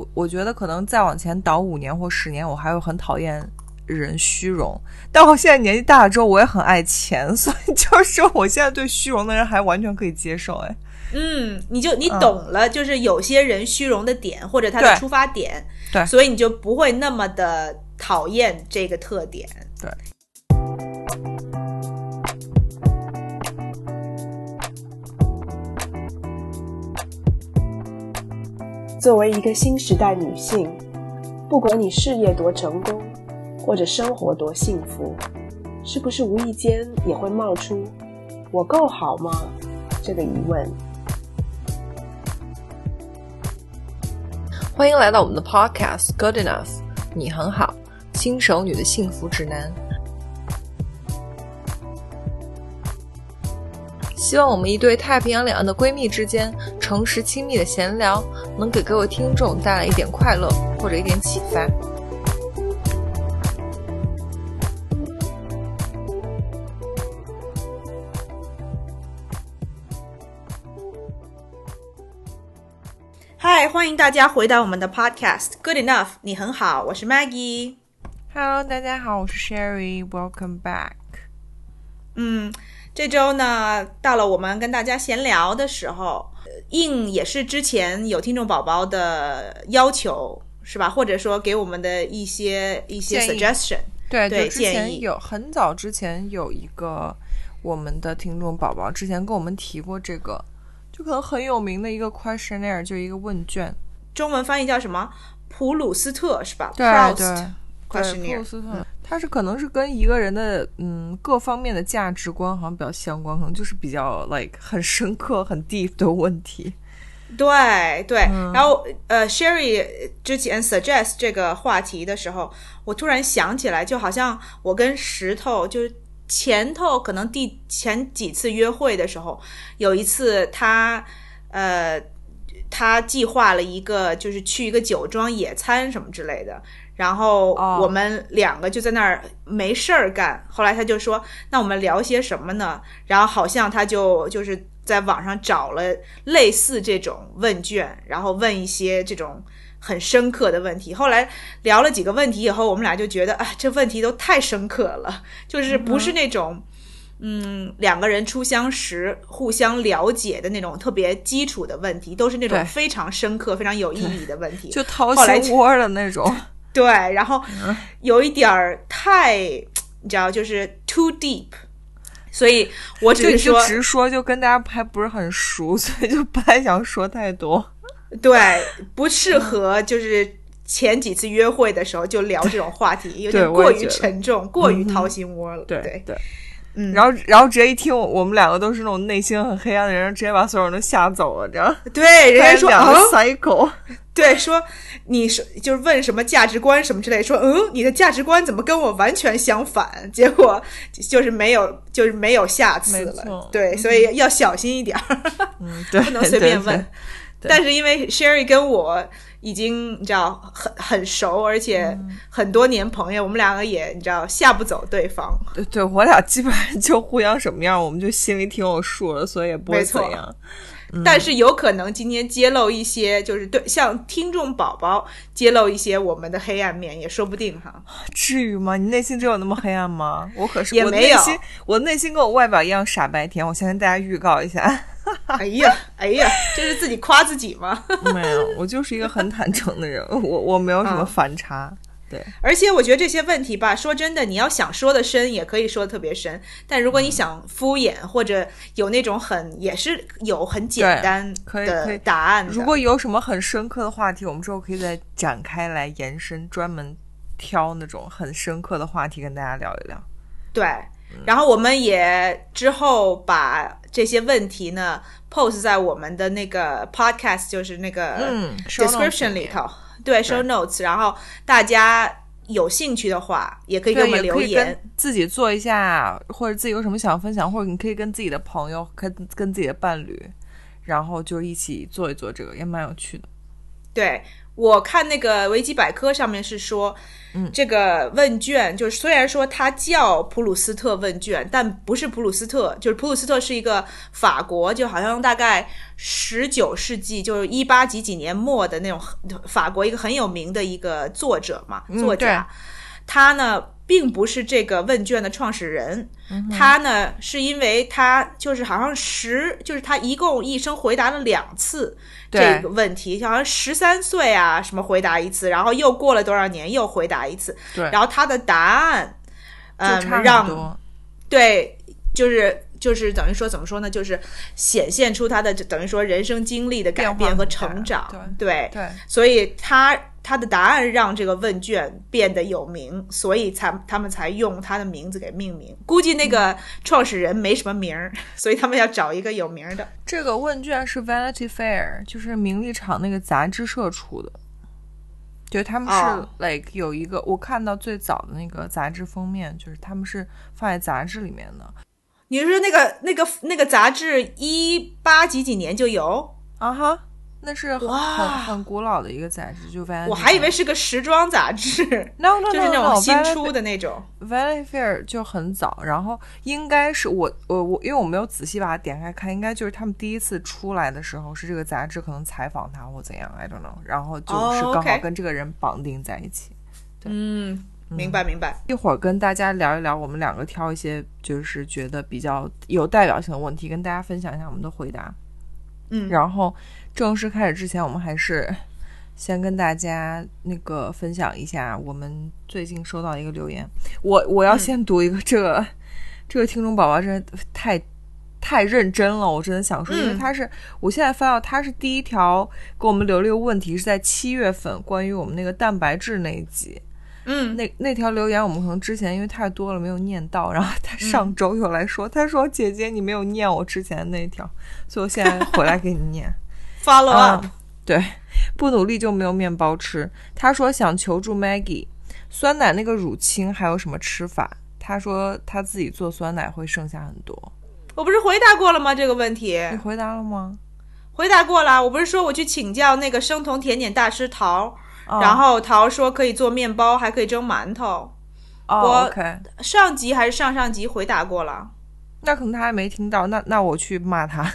我我觉得可能再往前倒五年或十年，我还会很讨厌人虚荣。但我现在年纪大了之后，我也很爱钱，所以就是说，我现在对虚荣的人还完全可以接受。哎，嗯，你就你懂了，就是有些人虚荣的点或者他的出发点，对所以你就不会那么的讨厌这个特点。对。作为一个新时代女性，不管你事业多成功，或者生活多幸福，是不是无意间也会冒出“我够好吗”这个疑问？欢迎来到我们的 Podcast Good Enough，你很好，新手女的幸福指南。希望我们一对太平洋两岸的闺蜜之间诚实亲密的闲聊，能给各位听众带来一点快乐或者一点启发。嗨，欢迎大家回到我们的 Podcast Good Enough，你很好，我是 Maggie。Hello，大家好，我是 Sherry，Welcome back。嗯，这周呢，到了我们跟大家闲聊的时候，呃应也是之前有听众宝宝的要求，是吧？或者说给我们的一些一些 suggestion。对对就之前有很早之前有一个我们的听众宝宝之前跟我们提过这个，就可能很有名的一个 questionnaire，就一个问卷。中文翻译叫什么？普鲁斯特是吧？对对对，普 questionnaire 鲁斯特，它是可能是跟一个人的嗯各方面的价值观好像比较相关，可能就是比较 like 很深刻、很 deep 的问题。对对，嗯然后呃，Sherry 之前 suggest 这个话题的时候，我突然想起来，就好像我跟石头就是前头可能第前几次约会的时候，有一次他呃他计划了一个就是去一个酒庄野餐什么之类的。然后哦我们两个就在那儿没事儿干。后来他就说：“那我们聊些什么呢？”然后好像他就就是在网上找了类似这种问卷，然后问一些这种很深刻的问题。后来聊了几个问题以后，我们俩就觉得啊，这问题都太深刻了，就是不是那种。嗯，两个人初相识、互相了解的那种特别基础的问题，都是那种非常深刻、非常有意义的问题。就掏心窝的那种。对，然后有一点儿太，你知道，就是 too deep，所以我只就是就说，直说，就跟大家还不是很熟，所以就不太想说太多。对，不适合就是前几次约会的时候就聊这种话题，有点过于沉重，过于掏心窝了。对对，对，嗯然后然后直接一听我我们两个都是那种内心很黑暗的人，直接把所有人都吓走了，这样。对，人家说两个 对，说你说就是问什么价值观什么之类，说嗯，你的价值观怎么跟我完全相反？结果就是没有，就是没有下次了。对，所以要小心一点儿。嗯，对，不能随便问对。对但是因为 Sherry 跟我已经你知道很很熟，而且嗯很多年朋友，我们两个也你知道吓不走对方。对对，我俩基本上就互相什么样，我们就心里挺有数的，所以也不会怎样。但是有可能今天揭露一些，就是对向听众宝宝揭露一些我们的黑暗面，也说不定哈。至于吗？你内心真有那么黑暗吗？我可是也没有我内心，我内心跟我外表一样傻白甜。我先跟大家预告一下，哎呀，哎呀，这是自己夸自己吗？没有，我就是一个很坦诚的人，我我没有什么嗯反差。对，而且我觉得这些问题吧，说真的，你要想说的深，也可以说的特别深。但如果你想敷衍，或者有那种很也是有很简单可以的答案的，如果有什么很深刻的话题，我们之后可以再展开来延伸，专门挑那种很深刻的话题跟大家聊一聊。对，然后我们也之后把这些问题呢 post 在我们的那个 podcast，就是那个嗯 description 里头，对 show notes，然后大家有兴趣的话，也可以给我，们留言。自己做一下，或者自己有什么想分享，或者你可以跟自己的朋友、跟跟自己的伴侣，然后就一起做一做这个，也蛮有趣的。对我看那个维基百科上面是说，嗯。这个问卷就是虽然说它叫普鲁斯特问卷，但不是普鲁斯特，就是普鲁斯特是一个法国，就好像大概十九世纪就是一八几几年末的那种法国一个很有名的一个作者嘛，嗯作家，他呢并不是这个问卷的创始人，他呢是因为他就是好像十，就是他一共一生回答了两次对这个问题，好像十三岁啊什么回答一次，然后又过了多少年又回答一次，对。然后他的答案，嗯让。对，就是就是等于说怎么说呢，就是显现出他的等于说人生经历的改变和成长，对对。所以他他的答案让这个问卷变得有名，所以才他们才用他的名字给命名。估计那个创始人没什么名儿，所以他们要找一个有名儿的。这个问卷是 Vanity Fair，就是名利场那个杂志社出的。对，他们是、哦 like 有一个，我看到最早的那个杂志封面，就是他们是放在杂志里面的你是说那个那个那个杂志一八几几年就有？啊哈，那是很很很古老的一个杂志，就 Vanity。我还以为是个时装杂志，no no no 就是那种新出的那种。Vanity Fair 就很早，然后应该是我我我，因为我没有仔细把它点开看，应该就是他们第一次出来的时候，是这个杂志可能采访他或怎样，I don't know，然后就是哦刚好跟这个人绑定在一起。嗯，明白明白。一会儿跟大家聊一聊，我们两个挑一些就是觉得比较有代表性的问题，跟大家分享一下我们的回答。嗯然后正式开始之前，我们还是先跟大家那个分享一下我们最近收到一个留言。我我要先读一个，这个、这个听众宝宝真的太太认真了，我真的想说，因为嗯他是我现在翻到他是第一条给我们留了一个问题，是在七月份关于我们那个蛋白质那一集。嗯，那那条留言我们可能之前因为太多了没有念到，然后他上周又来说，他说姐姐你没有念我之前那一条，所以我现在回来给你念。follow up，、嗯对，不努力就没有面包吃。他说想求助 Maggie，酸奶那个乳清还有什么吃法？他说他自己做酸奶会剩下很多。我不是回答过了吗？这个问题你回答了吗？回答过了。我不是说我去请教那个生酮甜点大师陶，哦然后陶说可以做面包，还可以蒸馒头。哦上集还是上上集回答过了。那可能他还没听到，那那我去骂他。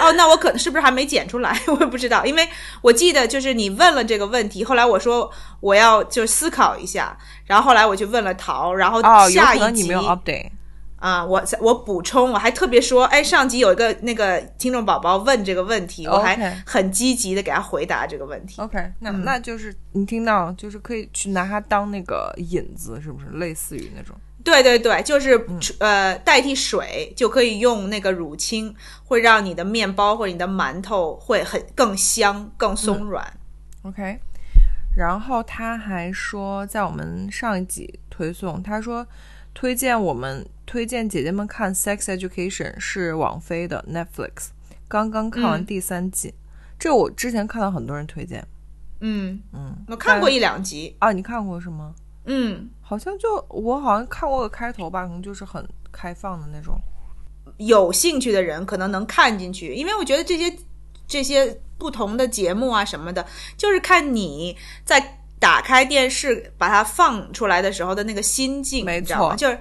哦，那我可能是不是还没剪出来？我也不知道，因为我记得就是你问了这个问题，后来我说我要就思考一下，然后后来我就问了陶，然后下一集能你没有 update。啊、我我补充，我还特别说，哎，上集有一个那个听众宝宝问这个问题，我还很积极的给他回答这个问题。OK，那、嗯那就是你听到，就是可以去拿它当那个引子，是不是类似于那种？对对对，就是、嗯呃，代替水就可以用那个乳清，会让你的面包或者你的馒头会很更香、更松软。OK，然后他还说，在我们上一集推送，他说推荐我们推荐姐姐们看《Sex Education》是网飞的 Netflix，刚刚看完嗯第三季。这我之前看到很多人推荐，嗯，嗯，我看过一两集。啊，你看过是吗？嗯，好像就我好像看过个开头吧，可能就是很开放的那种。有兴趣的人可能能看进去，因为我觉得这些这些不同的节目啊什么的，就是看你在打开电视把它放出来的时候的那个心境，没？错就是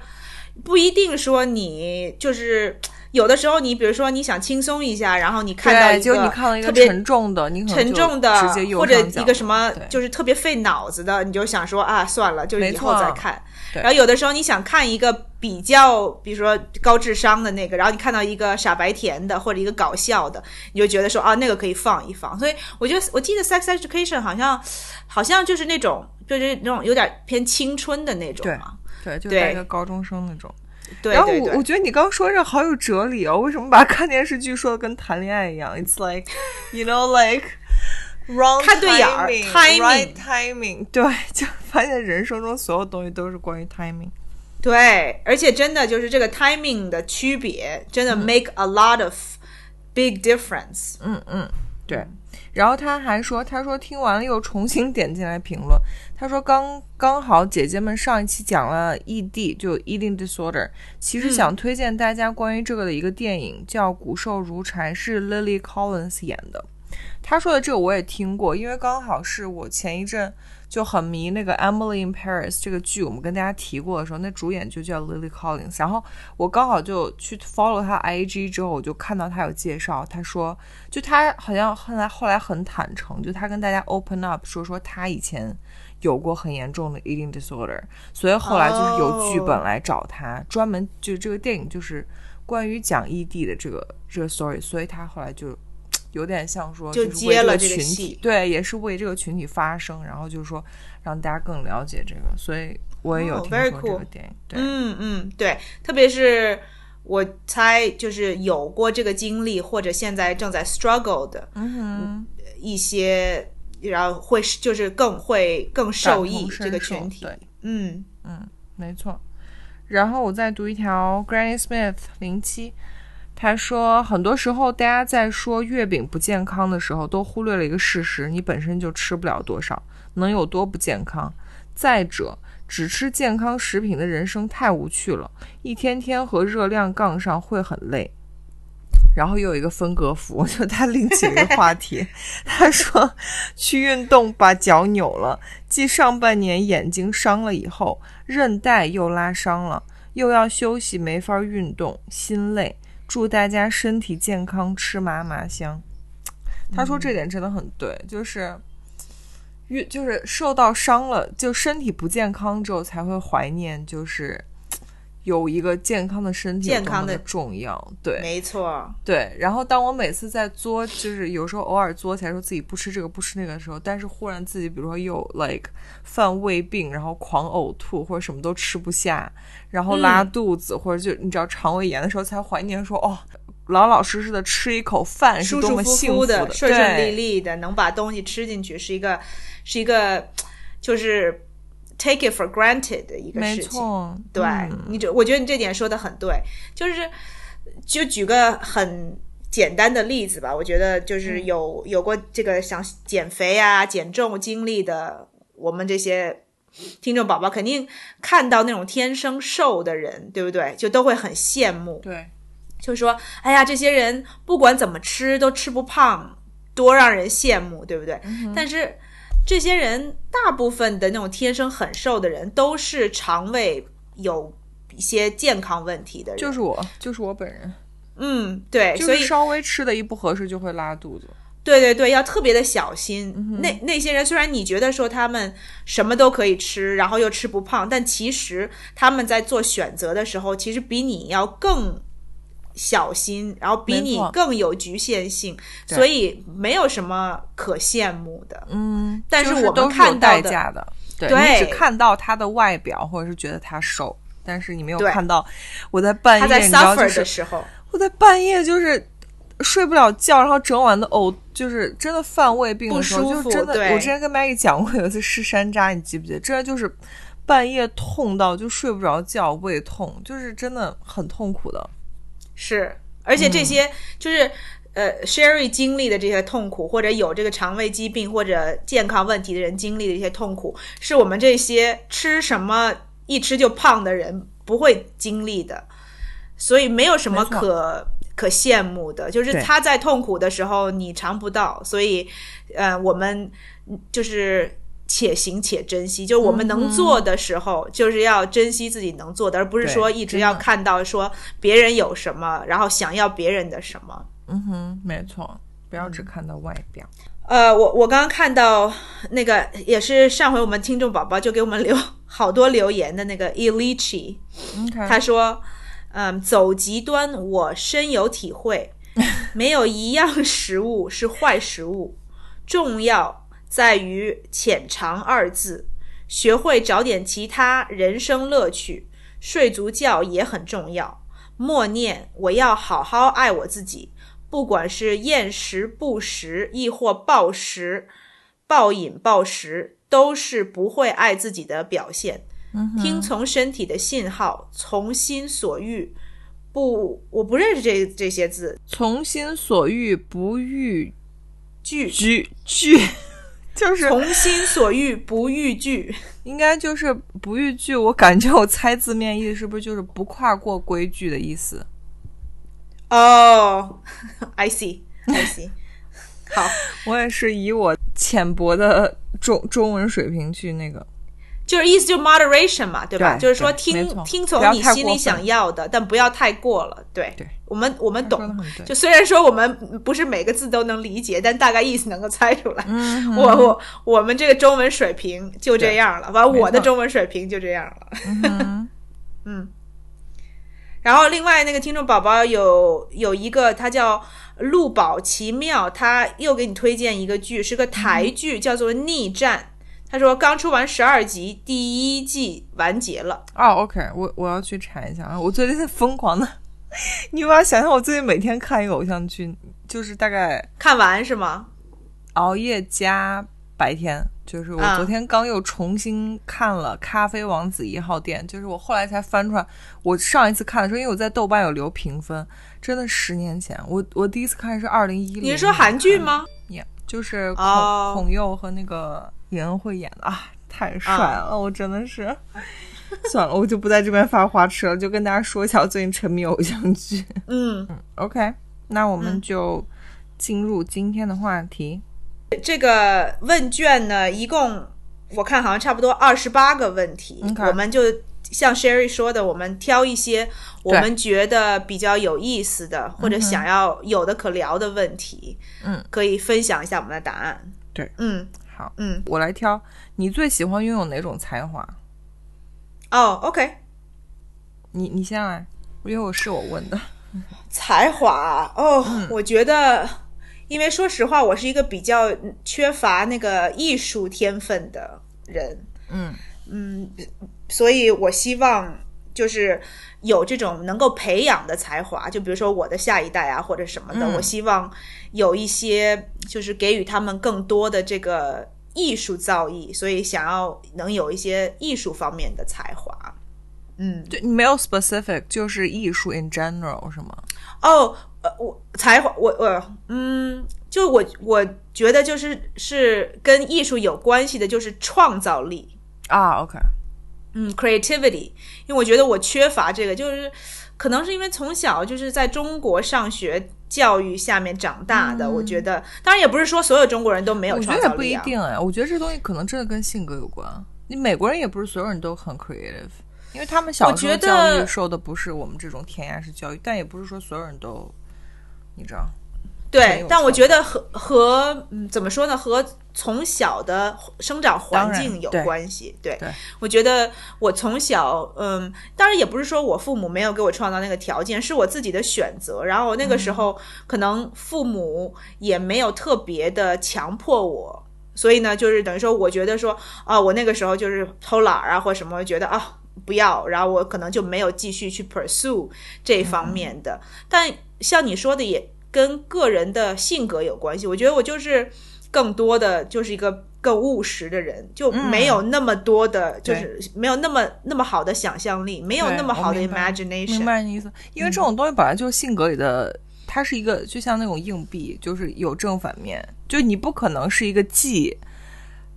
不一定说你就是 有的时候你比如说你想轻松一下，然后你看到，一个就你看到一个特别沉重的，你沉重的或者一个什么就是特别费脑子的，你就想说啊算了，就是以后再看。然后有的时候你想看一个比较，比如说高智商的那个，然后你看到一个傻白甜的或者一个搞笑的，你就觉得说啊那个可以放一放。所以我觉得我记得《Sex Education》好像好像就是那种就是那种有点偏青春的那种。对，就对带一个高中生那种。然后我我觉得你刚说这好有哲理哦，为什么把看电视剧说的跟谈恋爱一样？It's like you know like wrong 看对眼儿 timing, timing，对，就发现人生中所有东西都是关于 timing。对，而且真的就是这个 timing 的区别，真的 make a lot of big difference。嗯嗯，对。然后他还说，他说听完了又重新点进来评论，他说刚刚好姐姐们上一期讲了 ED，就 eating disorder，其实想推荐大家关于这个的一个电影，叫《骨瘦如柴》，是 Lily Collins 演的。他说的这个我也听过，因为刚好是我前一阵就很迷那个《Emily in Paris》这个剧，我们跟大家提过的时候，那主演就叫 Lily Collins。然后我刚好就去 follow 他 IG 之后，我就看到他有介绍，他说就他好像后来后来很坦诚，就他跟大家 open up 说说他以前有过很严重的 eating disorder，所以后来就是有剧本来找他，专门就这个电影就是关于讲 ED 的这个这个 story，所以他后来就。有点像说，就是接了这个戏体，对，也是为这个群体发声，然后就是说让大家更了解这个，所以我也有哦听说这个电影，对，嗯嗯，对，特别是我猜就是有过这个经历或者现在正在 struggle 的嗯一些，然后会就是更会更受益这个群体。嗯，嗯没错。然后我再读一条 Granny Smith 零七，他说，很多时候大家在说月饼不健康的时候，都忽略了一个事实：你本身就吃不了多少，能有多不健康？再者，只吃健康食品的人生太无趣了，一天天和热量杠上会很累。然后又有一个分隔符，就他另起了一个话题，他说去运动把脚扭了，继上半年眼睛伤了以后，韧带又拉伤了，又要休息，没法运动，心累。祝大家身体健康，吃嘛嘛香。他说这点真的很对，就是越就是受到伤了，就身体不健康之后才会怀念，就是有一个健康的身体多么健康的重要。对，没错，对，然后当我每次在作，就是有时候偶尔作起来说自己不吃这个不吃那个的时候，但是忽然自己比如说又 like 犯胃病，然后狂呕吐或者什么都吃不下，然后拉嗯肚子、或者就你知道肠胃炎的时候，才怀念说哦，老老实实的吃一口饭是舒舒服多么幸服的，顺顺利利的，能把东西吃进去，是一个是一个就是 take it for granted 的一个事情。对，嗯你这我觉得你这点说的很对，就是就举个很简单的例子吧，我觉得就是嗯有、有过这个想减肥啊、减重经历的，我们这些听众宝宝肯定看到那种天生瘦的人，对不对？就都会很羡慕，对，就说：“哎呀，这些人不管怎么吃都吃不胖，多让人羡慕，对不对？”但是这些人大部分的那种天生很瘦的人，都是肠胃有一些健康问题的人。就是我，就是我本人，嗯，对，所以就是稍微吃的一不合适就会拉肚子。对对对，要特别的小心。那那些人虽然你觉得说他们什么都可以吃，然后又吃不胖，但其实他们在做选择的时候，其实比你要更小心，然后比你更有局限性，所以没有什么可羡慕的。嗯，但是我们都看到的代价的，对对你只看到他的外表，或者是觉得他瘦，但是你没有看到我在半夜，suffer 的时候，我在半夜就是睡不了觉，然后整晚的呕，就是真的犯胃病的时候，不舒服就真的。我之前跟 Maggie 讲过，有一次吃山楂，你记不记得？真的就是半夜痛到就睡不着觉，胃痛，就是真的很痛苦的。是，而且嗯这些就是。呃，Sherry 经历的这些痛苦，或者有这个肠胃疾病或者健康问题的人经历的一些痛苦，是我们这些吃什么一吃就胖的人不会经历的，所以没有什么可可羡慕的。就是他在痛苦的时候你尝不到，所以呃，我们就是且行且珍惜。就是我们能做的时候，就是要珍惜自己能做的，而不是说一直要看到说别人有什么，然后想要别人的什么。嗯哼，没错，不要只看到外表。呃，我我刚刚看到那个也是上回我们听众宝宝就给我们留好多留言的那个看，他说，嗯，走极端我深有体会，没有一样食物是坏食物，重要在于浅尝二字，学会找点其他人生乐趣，睡足觉也很重要。默念我要好好爱我自己，不管是厌食不食，亦或暴食、暴饮暴食，都是不会爱自己的表现。听从身体的信号，从心所欲。不，我不认识这这些字。从心所欲不逾惧，矩矩，就是从心所欲不逾矩。应该就是不逾矩。我感觉我猜字面意思是不是就是不跨过规矩的意思？哦、i see，I see。好，我也是以我浅薄的中中文水平去那个。就是意思就 moderation 嘛，对吧？对就是说听听从你心里想要的，但不要太过了。对，对我们我们懂就虽然说我们不是每个字都能理解，但大概意思能够猜出来。嗯我我我们这个中文水平就这样了，完我的中文水平就这样了。嗯 嗯，然后另外那个听众宝宝有有一个，他叫陆宝奇妙，他又给你推荐一个剧，是个台剧，叫做《逆战》。他说刚出完十二集，第一季完结了。哦，OK，我我要去查一下啊！我最近在疯狂的，你无法想象我最近每天看一个偶像剧，就是大概看完是吗？熬夜加白天。就是我啊昨天刚又重新看了《咖啡王子一号店》，就是我后来才翻出来。我上一次看的时候，因为我在豆瓣有留评分，真的十年前。我我第一次看是二零一零。你是说韩剧？吗？Yeah，就是孔、哦孔佑和那个尹恩惠演的啊，太帅了！我真的是。算了，我就不在这边发花痴了，就跟大家说一下我最近沉迷偶像剧。嗯，OK，那我们就进入今天的话题。这个问卷呢，一共我看好像差不多二十八个问题我们就像 Sherry 说的，我们挑一些我们觉得比较有意思的或者想要有的可聊的问题，嗯，可以分享一下我们的答案。对，嗯好，嗯，我来挑。你最喜欢拥有哪种才华？哦，OK，你你先来，因为我是我问的。才华哦，嗯我觉得，因为说实话，我是一个比较缺乏那个艺术天分的人，嗯嗯，所以我希望就是有这种能够培养的才华，就比如说我的下一代啊，或者什么的，嗯我希望有一些就是给予他们更多的这个艺术造诣，所以想要能有一些艺术方面的才华。嗯，对你没有 specific，就是艺术 in general 是吗？哦，呃，我才华，我我嗯，就我我觉得就是是跟艺术有关系的，就是创造力。啊，OK，嗯，creativity，因为我觉得我缺乏这个，就是可能是因为从小就是在中国上学教育下面长大的，我觉得，当然也不是说所有中国人都没有我觉得也不创造力啊。一定哎，我觉得这东西可能真的跟性格有关。你美国人也不是所有人都很 creative，因为他们小时候教育受的不是我们这种填鸭式教育，但也不是说所有人都，你知道？对但我觉得和和嗯怎么说呢，和从小的生长环境有关系。对，对我觉得我从小，嗯，当然也不是说我父母没有给我创造那个条件，是我自己的选择。然后那个时嗯候可能父母也没有特别的强迫我，所以呢，就是等于说，我觉得说啊，我那个时候就是偷懒儿啊或什么，我觉得啊。不要，然后我可能就没有继续去 pursue 这方面的。但像你说的，也跟个人的性格有关系。我觉得我就是更多的就是一个更务实的人，就没有那么多的，就是没有那么那么好的想象力，没有那么好的 imagination。明白你意思，因为这种东西本来就是性格里的，它是一个就像那种硬币，就是有正反面，就你不可能是一个既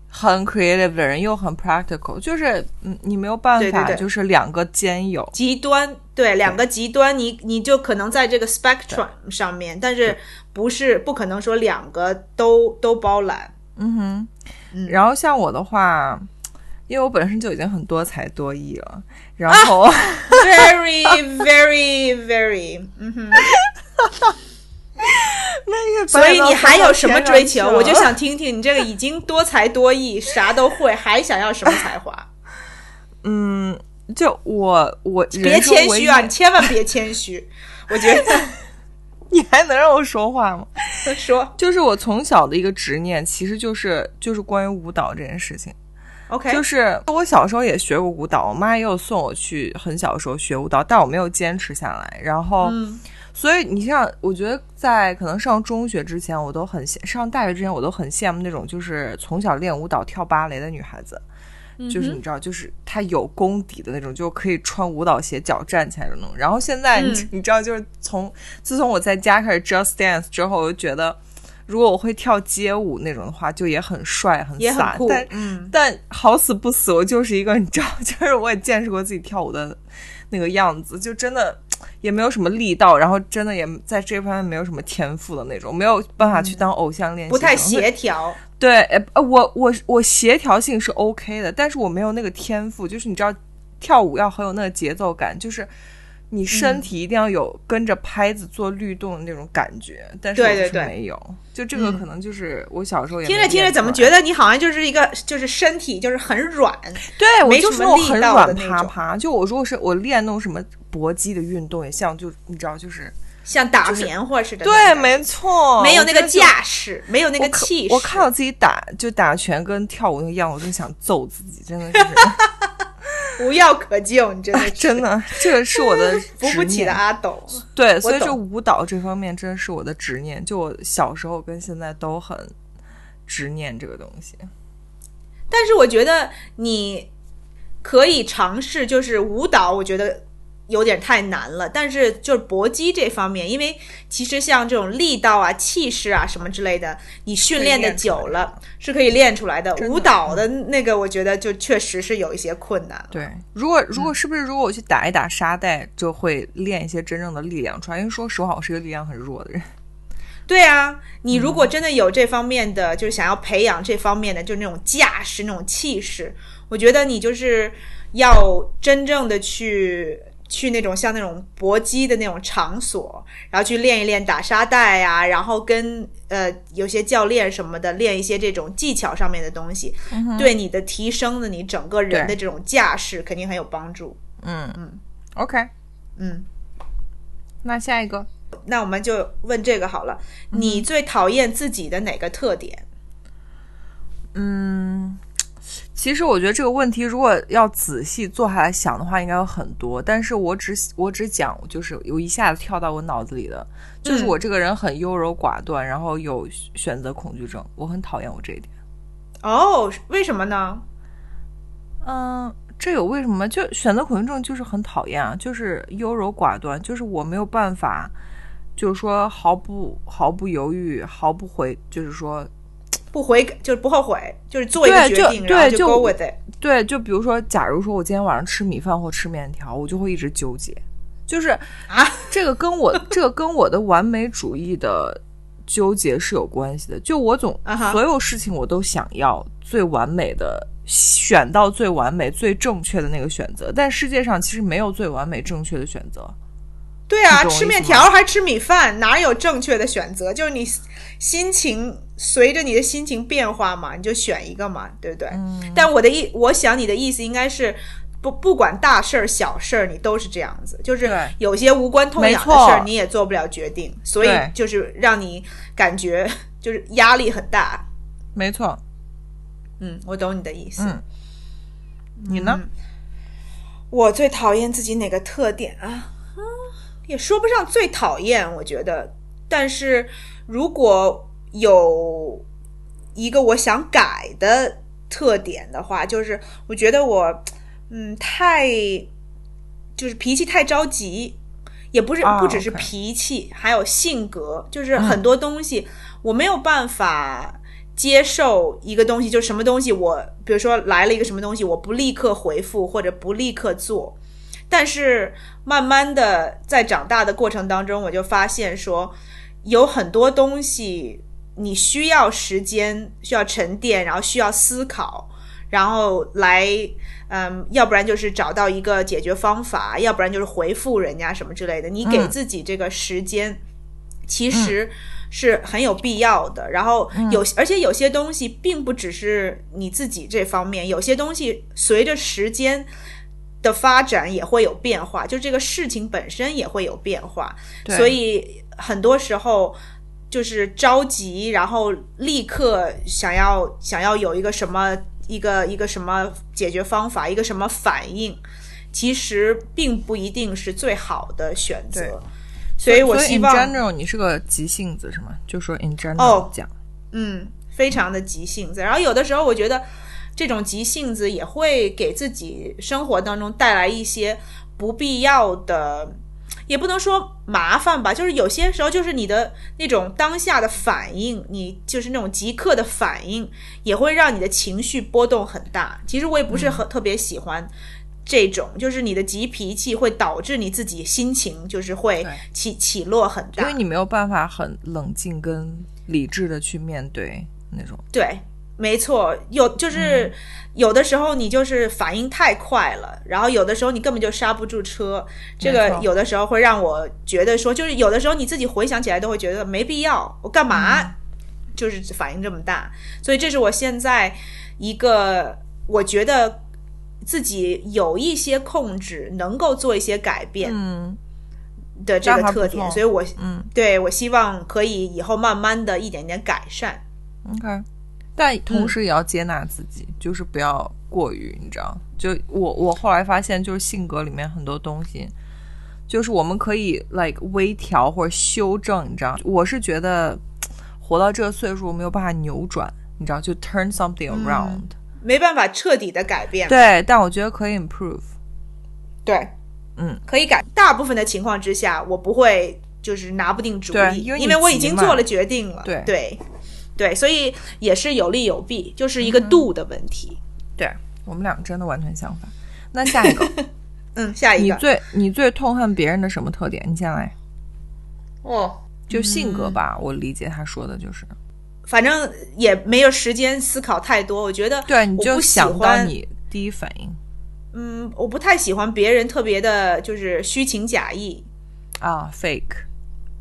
很 creative 的人又很 practical，就是嗯，你没有办法，对对对。就是两个兼有。极端对两个极端，你你就可能在这个 spectrum 上面，但是不是不可能说两个都都包揽。嗯哼，然后像我的话，因为我本身就已经很多才多艺了，然后、Very very very，嗯哼。那个，所以你还有什么追求？我就想。听听你这个已经多才多艺，啥都会，还想要什么才华？嗯，就我我别谦虚啊！你千万别谦虚。我觉得你还能让我说话吗？说就是我从小的一个执念，其实就是就是关于舞蹈这件事情。OK，就是我小时候也学过舞蹈，我妈也有送我去很小的时候学舞蹈，但我没有坚持下来。然后，嗯所以你像，我觉得在可能上中学之前，我都很羡上大学之前，我都很羡慕那种就是从小练舞蹈、跳芭蕾的女孩子。就是你知道，就是他有功底的那种，就可以穿舞蹈鞋脚站起来的那种。然后现在你、嗯你知道，就是从自从我在家开始 just dance 之后，我就觉得，如果我会跳街舞那种的话，就也很帅很飒。但嗯但好死不死，我就是一个你知道，就是我也见识过自己跳舞的那个样子，就真的也没有什么力道，然后真的也在这方面没有什么天赋的那种，没有办法去当偶像练习生，不太协调。对，呃，我我我协调性是 OK 的，但是我没有那个天赋，就是你知道，跳舞要很有那个节奏感，就是你身体一定要有跟着拍子做律动的那种感觉，但是我就是对对对。没有，就这个可能就是我小时候也听着听着，怎么觉得你好像就是一个就是身体就是很软，对我没就是那种很软趴趴，就我如果是我练那种什么搏击的运动，也像就你知道就是像打棉花似的对，没错，没有那个架势，没有那个气势。我看到自己打就打拳跟跳舞那个样，我就想揍自己，真的就是。无药可救，你真的 是真的，这个是我的扶不起的阿斗。对，所以懂就舞蹈这方面真的是我的执念，就我小时候跟现在都很执念这个东西。但是我觉得你可以尝试，就是舞蹈，我觉得有点太难了。但是就是搏击这方面，因为其实像这种力道啊、气势啊什么之类的，你训练的久了是可以练出来的。舞蹈的那个，我觉得就确实是有一些困难了。对，如果如果是不是如果我去打一打沙袋，就会练一些真正的力量出来？因为说实话，我是一个力量很弱的人。对啊，你如果真的有这方面的，就是想要培养这方面的，就是那种架势、那种气势，我觉得你就是要真正的去去那种像那种搏击的那种场所，然后去练一练打沙袋呀、然后跟呃有些教练什么的练一些这种技巧上面的东西，对你的提升的你整个人的这种架势肯定很有帮助。嗯。嗯，OK，嗯，那下一个，那我们就问这个好了，你最讨厌自己的哪个特点？嗯，其实我觉得这个问题如果要仔细坐下来想的话，应该有很多。但是我只我只讲，就是有一下子跳到我脑子里的，就是嗯我这个人很优柔寡断，然后有选择恐惧症，我很讨厌我这一点。哦，为什么呢？嗯，这有为什么？就选择恐惧症就是很讨厌啊，就是优柔寡断，就是我没有办法，就是说毫不毫不犹豫，毫不回，就是说不悔改就是不后悔，就是做一个对就决定，然后对就 go with it。对，就比如说，假如说我今天晚上吃米饭或吃面条，我就会一直纠结，就是啊，这个跟我 这个跟我的完美主义的纠结是有关系的。就我总、所有事情我都想要最完美的，选到最完美、最正确的那个选择，但世界上其实没有最完美、正确的选择。对啊，吃面条还吃米饭，哪有正确的选择？就是你心情随着你的心情变化嘛，你就选一个嘛，对不对？嗯但我的意，我想你的意思应该是。不，不管大事儿、小事儿，你都是这样子，就是有些无关痛痒的事儿，你也做不了决定，所以就是让你感觉 就是压力很大。没错，嗯，我懂你的意思。嗯，你呢？我最讨厌自己哪个特点啊？嗯，也说不上最讨厌，我觉得。但是如果有一个我想改的特点的话，就是我觉得我，嗯，太就是脾气太着急，也不是啊不只是脾气，还有性格，就是很多东西我没有办法。接受一个东西，就是什么东西我，比如说来了一个什么东西，我不立刻回复或者不立刻做，但是慢慢的在长大的过程当中，我就发现说，有很多东西你需要时间，需要沉淀，然后需要思考，然后来，嗯，要不然就是找到一个解决方法，要不然就是回复人家什么之类的。你给嗯自己这个时间，其实是很有必要的。然后有，而且有些东西并不只是你自己这方面，有些东西随着时间。的发展也会有变化，就这个事情本身也会有变化，所以很多时候就是着急，然后立刻想要想要有一个什么一个一个什么解决方法，一个什么反应，其实并不一定是最好的选对择。所以我希 in 望 general 你是个急性子是吗？就说 in general 哦讲，嗯，非常的急性子。然后有的时候我觉得这种急性子也会给自己生活当中带来一些不必要的，也不能说麻烦吧，就是有些时候就是你的那种当下的反应，你就是那种即刻的反应，也会让你的情绪波动很大。其实我也不是很、特别喜欢。这种，就是你的急脾气会导致你自己心情就是会起起落很大，因为你没有办法很冷静跟理智的去面对那种。对，没错，有嗯就是、有的时候你就是反应太快了，然后有的时候你根本就刹不住车。这个有的时候会让我觉得说，就是有的时候你自己回想起来都会觉得没必要，我干嘛嗯就是反应这么大？所以这是我现在一个我觉得自己有一些控制，能够做一些改变嗯的这个特点，所以我嗯对我希望可以以后慢慢的一点点改善。，OK，但嗯同时也要接纳自己，就是不要过于，你知道？就我我后来发现，就是性格里面很多东西，就是我们可以 like 微调或者修正，你知道？我是觉得活到这个岁数没有办法扭转，你知道？就 turn something 嗯 around、没办法彻底的改变，对，但我觉得可以 improve。对，嗯，可以改。大部分的情况之下，我不会就是拿不定主意，因为因为我已经做了决定了。对对对，所以也是有利有弊，就是一个度的问题。对我们俩真的完全相反。那下一个，嗯，下一个你个最你最痛恨别人的什么特点？你先来，哦，就性格吧。我理解他说的就是，反正也没有时间思考太多。我觉得对，你就喜想到欢你第一反应嗯，我不太喜欢别人特别的，就是虚情假意。啊，fake。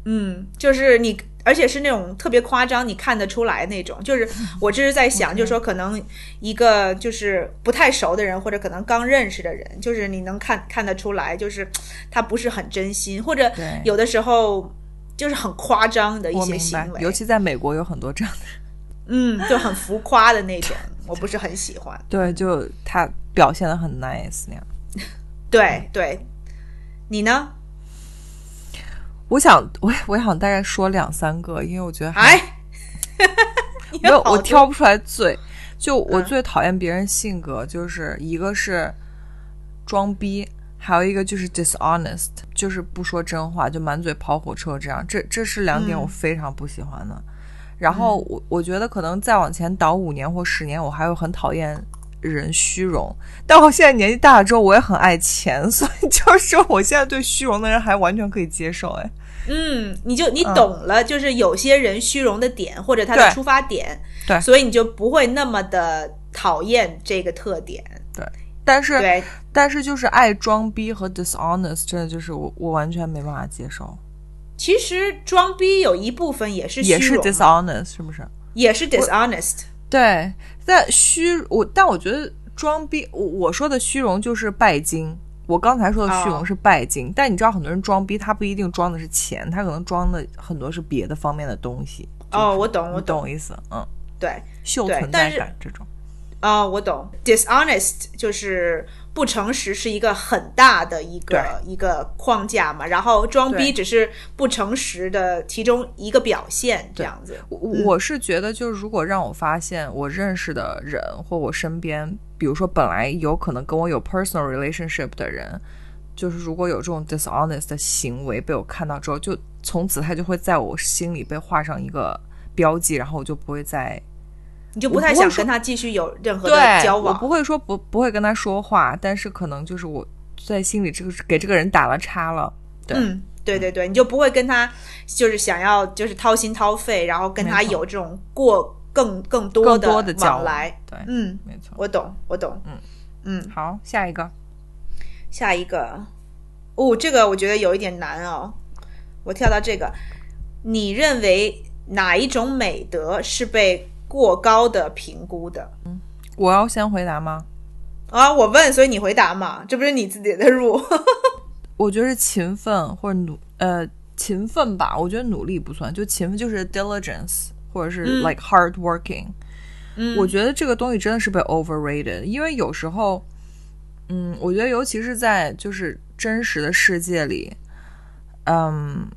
嗯，就是你，而且是那种特别夸张，你看得出来那种。就是我这是在想，就是说可能一个就是不太熟的人，或者可能刚认识的人，就是你能看看得出来，就是他不是很真心，或者有的时候就是很夸张的一些行为，尤其在美国有很多这样的人。嗯，就很浮夸的那种，我不是很喜欢。对，就他表现的很 nice 那样。对对，你呢？我想，我我想大概说两三个，因为我觉得还 没有，我挑不出来最。就我嗯最讨厌别人性格，就是一个是装逼，还有一个就是 dishonest，就是不说真话，就满嘴跑火车这样。这这是两点嗯我非常不喜欢的。然后我我觉得可能再往前倒五年或十年，我还会很讨厌人虚荣。但我现在年纪大了之后，我也很爱钱，所以就是说我现在对虚荣的人还完全可以接受。哎，嗯，你就你懂了，就是有些人虚荣的点或者他的出发点，对所以你就不会那么的讨厌这个特点。对但是对，但是就是爱装逼和 dishonest，真的就是我我完全没办法接受，其实装逼有一部分也是虚也是 dishonest，是不是？也是 dishonest。对，但虚我，但我觉得装逼，我我说的虚荣就是拜金。我刚才说的虚荣哦是拜金，但你知道很多人装逼，他不一定装的是钱，他可能装的很多是别的方面的东西。哦，我懂，我懂意思？嗯，对，秀存在感这种。啊、我懂。dishonest 就是不诚实，是一个很大的一个一个框架嘛。然后装逼只是不诚实的其中一个表现，这样子。我我是觉得，就是如果让我发现我认识的人或我身边，比如说本来有可能跟我有 personal relationship 的人，就是如果有这种 dishonest 的行为被我看到之后，就从此他就会在我心里被画上一个标记，然后我就不会再你就不太想跟他继续有任何的交往。我不会说不不会跟他说话，但是可能就是我在心里这个给这个人打了叉了。对嗯，对对对，你就不会跟他就是想要就是掏心掏肺，然后跟他有这种过更更多的往来。对，嗯，没错。我懂，我懂。嗯嗯，好，下一个，下一个，哦，这个我觉得有一点难哦。我跳到这个，你认为哪一种美德是被过高的评估的？嗯我要先回答吗？啊，我问，所以你回答嘛，这不是你自己的入。我觉得是勤奋或者努呃勤奋吧，我觉得努力不算，就勤奋就是 diligence 或者是嗯 like hard working、嗯我觉得这个东西真的是被 overrated，因为有时候，嗯，我觉得尤其是在就是真实的世界里，嗯，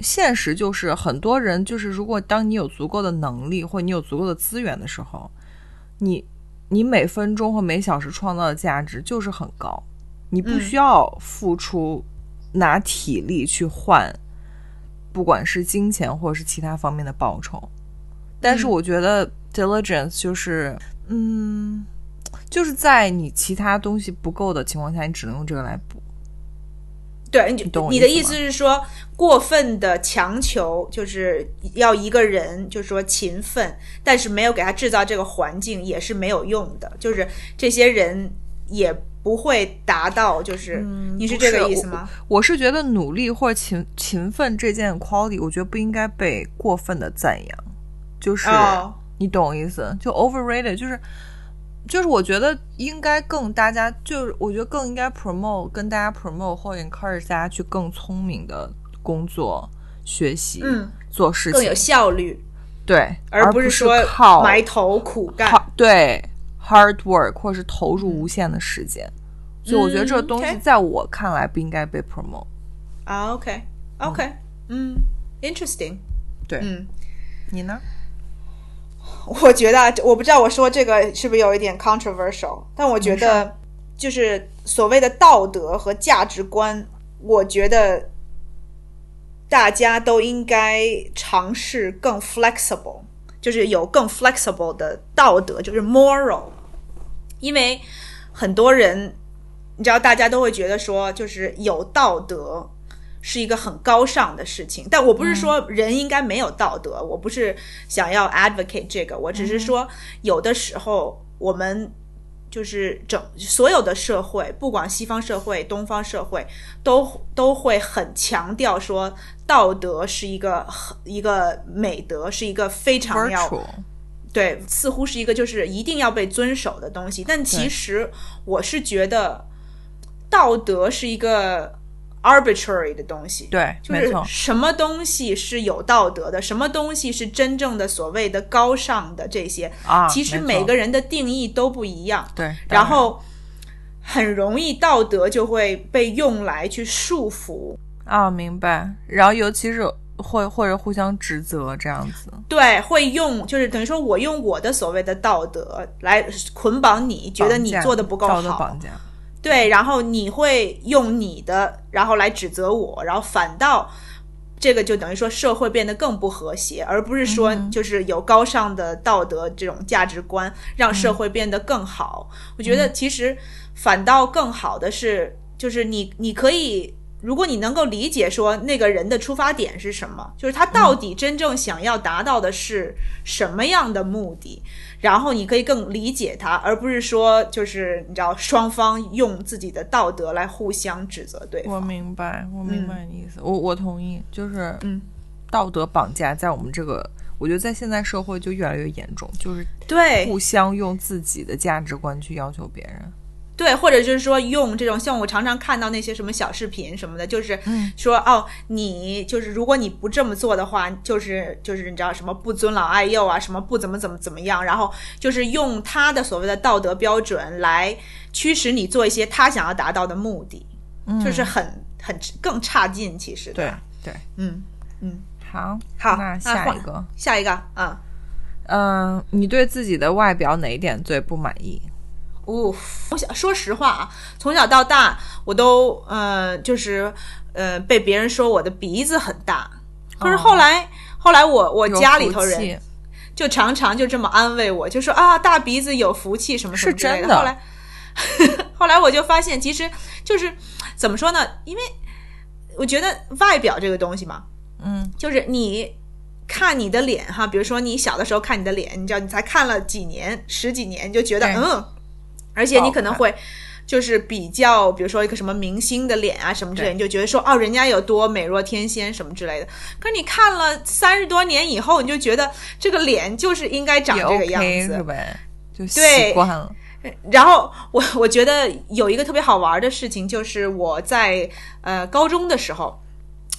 现实就是很多人就是如果当你有足够的能力或你有足够的资源的时候，你你每分钟或每小时创造的价值就是很高，你不嗯需要付出拿体力去换，不管是金钱或者是其他方面的报酬。但是嗯我觉得 diligence 就是，嗯，就是在你其他东西不够的情况下，你只能用这个来补。对，你懂我你的意意思是说，过分的强求就是要一个人，就是说勤奋，但是没有给他制造这个环境，也是没有用的。就是这些人也不会达到，就是、你是这个意思吗？我是觉得努力或勤勤奋这件 quality，我觉得不应该被过分的赞扬，就是、哦你懂我意思？就 overrated，就是就是我觉得应该更大家就是我觉得更应该 promote 跟大家 promote 或 encourage 大家去更聪明的工作、学习、嗯做事情更有，效率，对，而不是说靠埋头苦干。对 hard work 或者是投入无限的时间。所以我觉得这个嗯东西在我看来不应该被 promote。啊，OK，OK，嗯，interesting，对，嗯。你呢？我觉得啊我不知道我说这个是不是有一点 controversial，但我觉得就是所谓的道德和价值观，我觉得大家都应该尝试更 flexible，就是有更 flexible 的道德，就是 moral，因为很多人，你知道，大家都会觉得说，就是有道德。是一个很高尚的事情，但我不是说人应该没有道德，我不是想要 advocate 这个，我只是说有的时候我们就是整所有的社会，不管西方社会、东方社会，都都会很强调说道德是一个很一个美德，是一个非常要对，似乎是一个就是一定要被遵守的东西。但其实我是觉得道德是一个 arbitrary 的东西。对，就是没错，什么东西是有道德的，什么东西是真正的所谓的高尚的这些，啊，其实每个人的定义都不一样。对，当然。后很容易道德就会被用来去束缚，啊，明白。然后尤其是会或者互相指责这样子，对，会用就是等于说我用我的所谓的道德来捆绑你，觉得你做的不够好。道德绑，架，对，然后你会用你的，然后来指责我，然后反倒这个就等于说社会变得更不和谐，而不是说就是有高尚的道德这种价值观让社会变得更好。我觉得其实反倒更好的是，就是你你可以。如果你能够理解说那个人的出发点是什么，就是他到底真正想要达到的是什么样的目的，然后你可以更理解他，而不是说就是你知道双方用自己的道德来互相指责对方我。明白，我明白你意思，我我同意，就是嗯，道德绑架在我们这个，我觉得在现在社会就越来越严重，就是对互相用自己的价值观去要求别人。对，或者就是说用这种像我常常看到那些什么小视频什么的，就是嗯。说、哦，你就是如果你不这么做的话，就是就是你知道什么不尊老爱幼啊，什么不怎么怎么怎么样，然后就是用他的所谓的道德标准来驱使你做一些他想要达到的目的，嗯。就是很很更差劲，其实对吧对，嗯嗯，好，好那下一个，下一个啊。嗯、你对自己的外表哪一点最不满意？哦，我想说实话啊，从小到大我都呃，就是呃，被别人说我的鼻子很大。可是后来，后来我我家里头人就常常就这么安慰我，就说啊，大鼻子有福气什么什么之类真的后来，后来我就发现，其实就是怎么说呢？因为我觉得外表这个东西嘛，嗯，就是你看你的脸哈，比如说你小的时候看你的脸，你知道你才看了几年、十几年，你就觉得嗯，而且你可能会就是比较，比如说一个什么明星的脸啊什么之类你就觉得说哦，人家有多美若天仙什么之类的。可是你看了三十多年以后，你就觉得这个脸就是应该长这个样 OK 子，是呗？就习对惯了。然后我我觉得有一个特别好玩的事情，就是我在呃高中的时候，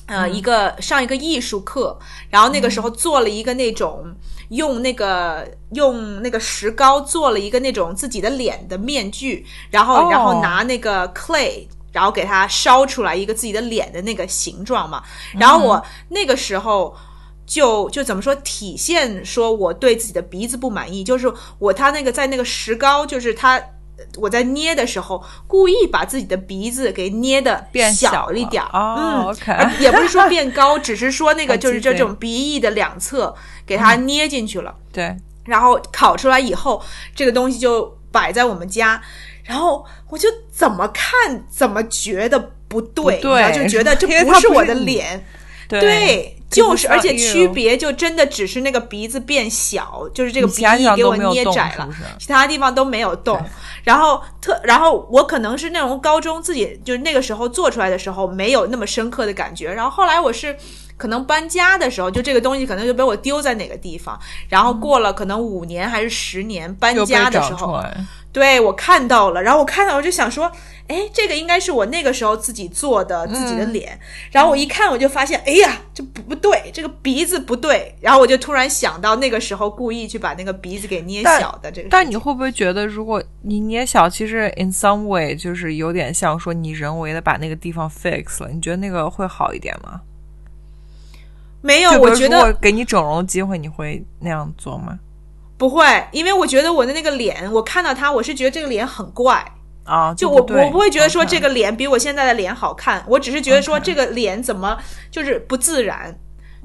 呃、一个上一个艺术课，然后那个时候做了一个那种用那个用那个石膏做了一个那种自己的脸的面具，然后、哦然后拿那个 clay。然后给它烧出来一个自己的脸的那个形状嘛，然后我那个时候就就怎么说体现说我对自己的鼻子不满意，就是我他那个在那个石膏，就是他我在捏的时候故意把自己的鼻子给捏的变小小了一点儿，哦嗯 OK 也不是说变高，只是说那个就是这种鼻翼的两侧给它捏进去了。对，然后烤出来以后，这个东西就摆在我们家，然后我就怎么看怎么觉得不对，就觉得 这不是我的脸。对对，就是，而且区别就真的只是那个鼻子变小，就是这个鼻翼给我捏窄了其他地方都没有动。然后特，然后我可能是那种高中自己就是那个时候做出来的时候没有那么深刻的感觉，然后后来我是。可能搬家的时候，就这个东西可能就被我丢在哪个地方，然后过了可能五年还是十年搬家的时候，对我看到了，然后我看到我就想说，哎，这个应该是我那个时候自己做的自己的脸，然后我一看我就发现，哎呀，这不不对，这个鼻子不对，然后我就突然想到那个时候故意去把那个鼻子给捏小的这个，但你会不会觉得，如果你捏小，其实 in some way 就是有点像说你人为的把那个地方 fix 了？你觉得那个会好一点吗？没有，我觉得如果给你整容机会，你会那样做吗？不会，因为我觉得我的那个脸，我看到他，我是觉得这个脸很怪，啊，就我我不会觉得说这个脸比我现在的脸好看，我只是觉得说这个脸怎么就是不自然。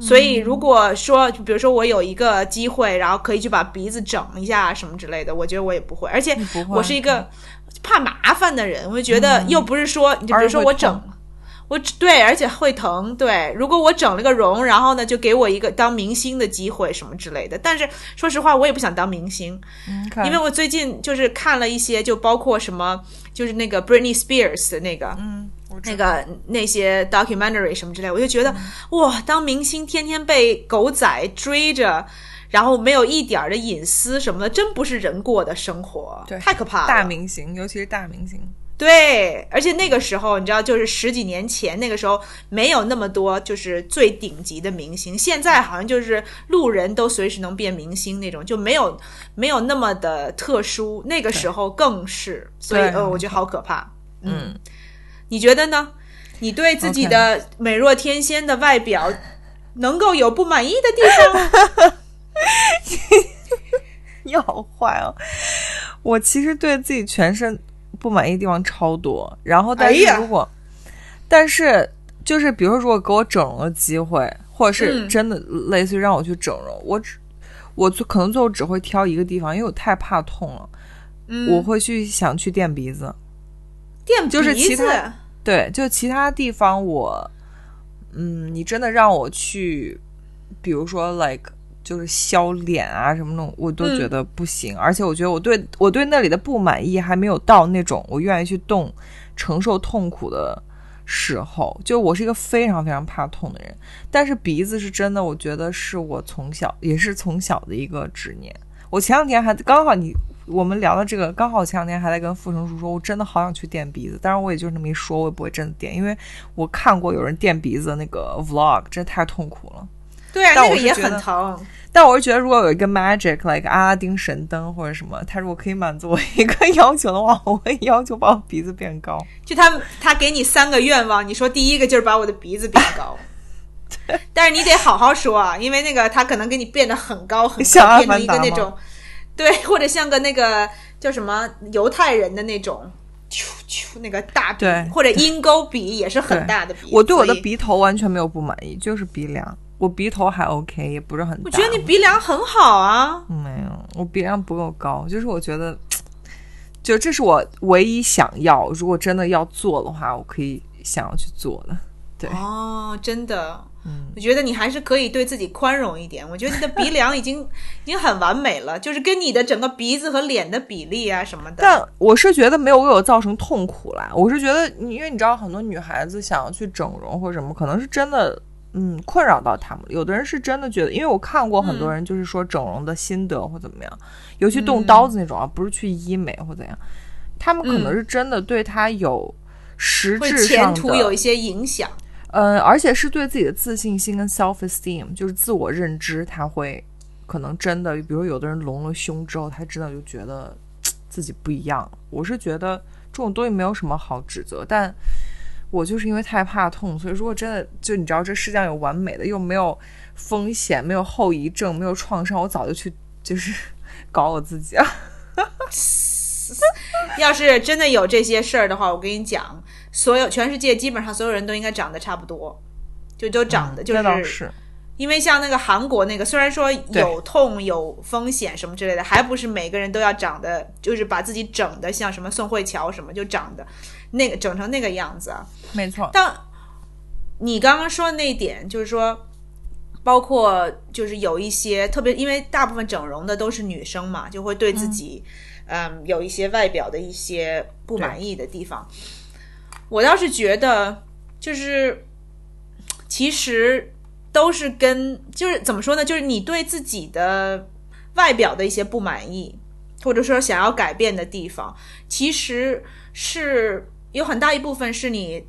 所以如果说，比如说我有一个机会，然后可以去把鼻子整一下什么之类的，我觉得我也不会。而且我是一个怕麻烦的人，我就觉得又不是说，你就比如说我整。我只对，而且会疼。对，如果我整了个容，然后呢，就给我一个当明星的机会什么之类的。但是说实话，我也不想当明星，因为我最近就是看了一些，就包括什么，就是那个 Britney Spears 的那个，嗯，那个那些 documentary 什么之类，我就觉得、哇，当明星天天被狗仔追着，然后没有一点儿的隐私什么的，真不是人过的生活，对太可怕了。大明星，尤其是大明星，对，而且那个时候你知道，就是十几年前，那个时候没有那么多就是最顶级的明星，现在好像就是路人都随时能变明星那种，就没有没有那么的特殊。那个时候更是，所以呃，我觉得好可怕。嗯，你觉得呢？你对自己的美若天仙的外表能够有不满意的地方吗？你好坏哦！我其实对自己全身不满意的地方超多，然后但是如果，但是就是比如说，如果给我整容的机会，或者是嗯。真的类似于让我去整容，我只我最可能最后只会挑一个地方，因为我太怕痛了，嗯，我会去想去垫鼻子。垫就是鼻子其他对，就其他地方我，嗯，你真的让我去，比如说 like 就是削脸啊什么那种，我都嗯觉得不行。而且我觉得我对我对那里的不满意还没有到那种我愿意去动承受痛苦的时候。就我是一个非常非常怕痛的人，但是鼻子是真的，我觉得是我从小也是从小的一个执念。我前两天还刚好你我们聊到这个，刚好前两天还在跟傅成书说，我真的好想去垫鼻子，当然我也就是那么一说，我也不会真的垫，因为我看过有人垫鼻子的那个 vlog，真的太痛苦了。对啊，但那个也很疼。但我是觉得，如果有一个 magic like 阿拉丁神灯或者什么，他如果可以满足我一个要求的话，我会要求把我鼻子变高。就他他给你三个愿望，你说第一个就是把我的鼻子变高，但是你得好好说啊，因为那个他可能给你变得很高很高，像阿变成一个那种，对，或者像个那个叫什么犹太人的那种，啾啾那个大鼻对，或者鹰钩鼻也是很大的鼻。我对我的，鼻头完全没有不满意，就是鼻梁，我鼻头还 OK，也不是很大。我觉得你鼻梁很好啊。没有，我鼻梁不够高，就是我觉得，就这是我唯一想要，如果真的要做的话，我可以想要去做的。对，哦，真的，嗯，我觉得你还是可以对自己宽容一点。我觉得你的鼻梁已经 已经很完美了，就是跟你的整个鼻子和脸的比例啊什么的。但我是觉得没有为我造成痛苦啦。我是觉得，因为你知道，很多女孩子想要去整容或者什么，可能是真的，嗯，困扰到他们。有的人是真的觉得，因为我看过很多人就是说整容的心得或怎么样，尤其动刀子那种啊，不是去医美或怎样，他们可能是真的对他有实质前上的途有一些影响。嗯，而且是对自己的自信心跟 self esteem，就是自我认知，他会可能真的，比如有的人隆了胸之后，他真的就觉得自己不一样。我是觉得这种东西没有什么好指责，但我就是因为太怕痛，所以如果真的就你知道这世界上有完美的，又没有风险，没有后遗症，没有创伤，我早就去就是 搞我自己了。要是真的有这些事儿的话，我跟你讲，所有全世界基本上所有人都应该长得差不多，就都长得、就嗯倒是是，因为像那个韩国那个，虽然说有痛有风险什么之类的，还不是每个人都要长得，就是把自己整的像什么宋慧乔什么就长得那个整成那个样子啊。没错。但你刚刚说的那一点，就是说，包括就是有一些特别，因为大部分整容的都是女生嘛，就会对自己嗯有一些外表的一些不满意的地方。我倒是觉得，就是其实。都是跟就是怎么说呢？就是你对自己的外表的一些不满意，或者说想要改变的地方，其实是有很大一部分是你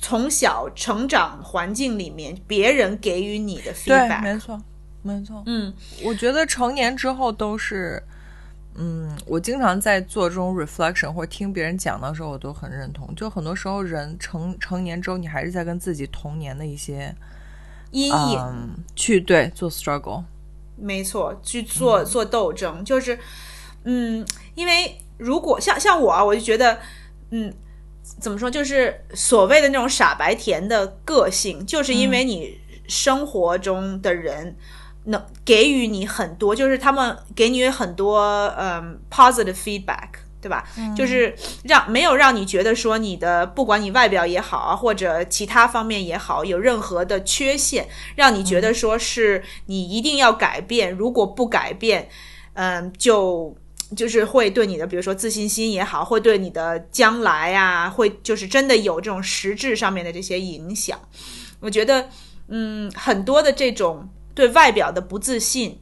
从小成长环境里面别人给予你的 feedback。没错，没错。嗯，我觉得成年之后都是，嗯，我经常在做这种 reflection 或者听别人讲的时候，我都很认同。就很多时候人成成年之后，你还是在跟自己童年的一些。阴影去对做 struggle，没错，去做做斗争，就是，嗯，因为如果像像我啊，我就觉得，嗯，怎么说，就是所谓的那种傻白甜的个性，就是因为你生活中的人能给予你很多，就是他们给你很多嗯 positive feedback。对吧？就是让没有让你觉得说你的不管你外表也好啊，或者其他方面也好，有任何的缺陷，让你觉得说是你一定要改变。如果不改变，嗯，就就是会对你的，比如说自信心也好，会对你的将来啊，会就是真的有这种实质上面的这些影响。我觉得，嗯，很多的这种对外表的不自信。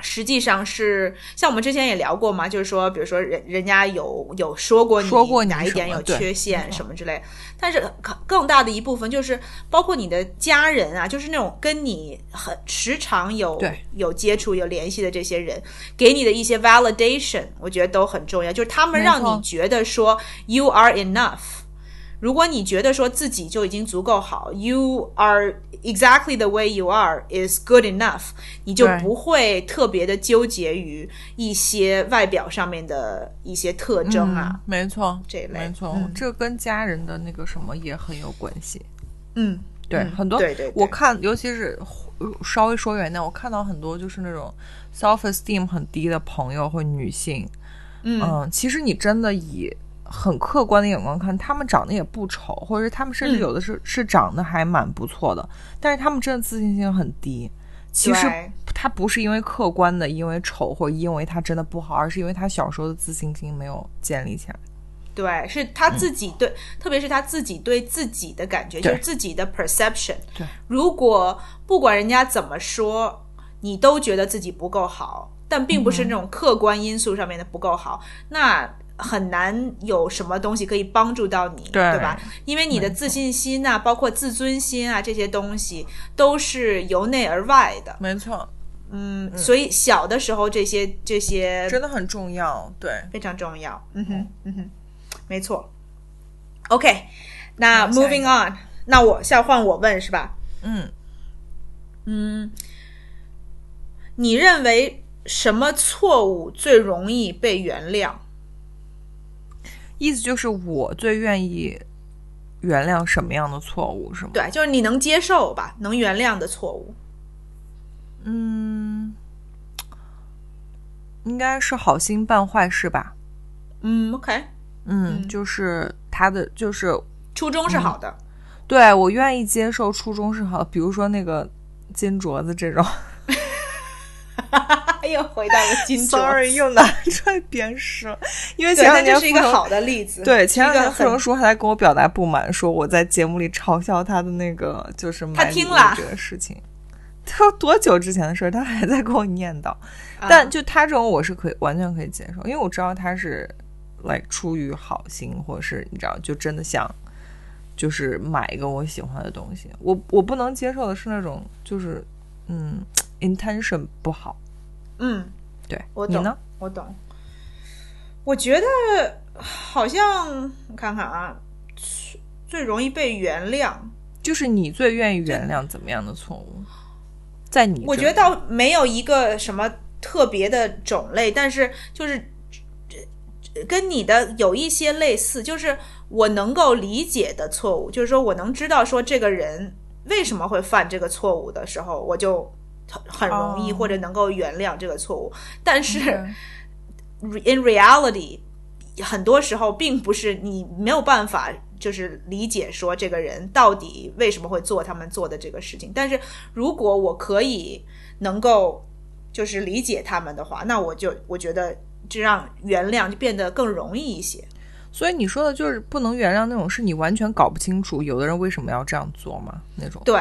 实际上是像我们之前也聊过嘛，就是说，比如说人人家有有说过你哪一点有缺陷什么之类，但是更大的一部分就是包括你的家人啊，就是那种跟你很时常有有接触有联系的这些人，给你的一些 validation，我觉得都很重要，就是他们让你觉得说 you are enough。如果你觉得说自己就已经足够好，you are exactly the way you are is good enough，你就不会特别的纠结于一些外表上面的一些特征啊。没错，这类没错，这跟家人的那个什么也很有关系。嗯，对，很多对对，我看尤其是稍微说远点，我看到很多就是那种 self esteem 很低的朋友或女性，嗯，其实你真的以。很客观的眼光看，他们长得也不丑，或者是他们甚至有的是是长得还蛮不错的，但是他们真的自信心很低。其实他不是因为客观的，因为丑或因为他真的不好，而是因为他小时候的自信心没有建立起来。对，是他自己对，特别是他自己对自己的感觉，就是自己的 perception。对，如果不管人家怎么说，你都觉得自己不够好，但并不是那种客观因素上面的不够好，那。很难有什么东西可以帮助到你，对吧？因为你的自信心啊，包括自尊心啊，这些东西都是由内而外的。没错，嗯，所以小的时候这些这些真的很重要，对，非常重要。嗯哼，嗯哼，没错。OK，那 Moving on，那我下换我问是吧？嗯嗯，你认为什么错误最容易被原谅？意思就是我最愿意原谅什么样的错误是吗？对，就是你能接受吧，能原谅的错误。嗯，应该是好心办坏事吧。嗯，OK。嗯，就是他的就是初衷是好的。对我愿意接受初衷是好的，比如说那个金镯子这种。又回到了金，sorry，又拿出来鞭尸，因为前两年是一个好的例子。对，前两天傅成叔还在跟我表达不满，说我在节目里嘲笑他的那个就是他听了这个事情。他多久之前的事儿，他还在跟我念叨。但就他这种，我是可以完全可以接受，因为我知道他是来出于好心，或者是你知道，就真的想就是买一个我喜欢的东西。我我不能接受的是那种就是嗯，intention 不好。嗯，对，我懂，我懂。我觉得好像我看看啊，最容易被原谅，就是你最愿意原谅怎么样的错误？在你，我觉得倒没有一个什么特别的种类，但是就是跟你的有一些类似，就是我能够理解的错误，就是说我能知道说这个人为什么会犯这个错误的时候，我就很很容易哦或者能够原谅这个错误。但是 in reality，很多时候并不是你没有办法就是理解说这个人到底为什么会做他们做的这个事情。但是如果我可以能够就是理解他们的话，那我就我觉得这让原谅就变得更容易一些。所以你说的就是不能原谅那种，是你完全搞不清楚有的人为什么要这样做吗？那种。对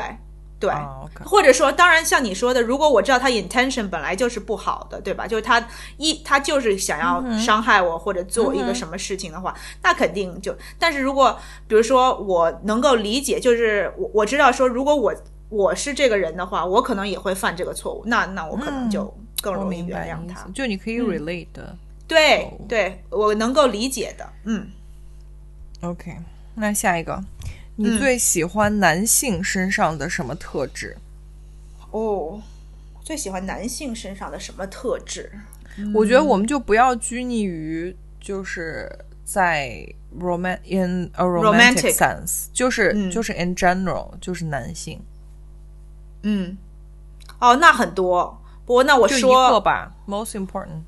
对。或者说，当然像你说的，如果我知道他 intention 本来就是不好的，对吧？就是他一他就是想要伤害我或者做一个什么事情的话，那肯定就。但是如果比如说我能够理解，就是我我知道说，如果我我是这个人的话，我可能也会犯这个错误，那那我可能就更容易原谅他。就你可以 relate 的。对哦对，我能够理解的，嗯。OK，那下一个，你嗯最喜欢男性身上的什么特质？哦，最喜欢男性身上的什么特质？我觉得我们就不要拘泥于就是在 roman in a romantic, Romantic sense，就是、嗯就是 in general，就是男性，嗯，哦，那很多。不过那我说一，个吧，most important，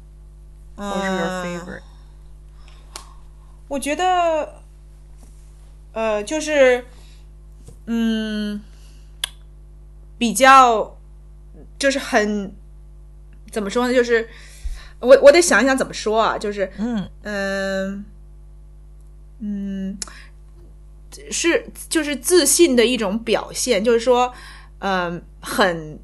或是 your 嗯 favorite。我觉得，呃，就是，嗯，比较，就是很，怎么说呢？就是我我得想一想怎么说啊，就是，嗯嗯嗯，是就是自信的一种表现，就是说，嗯、很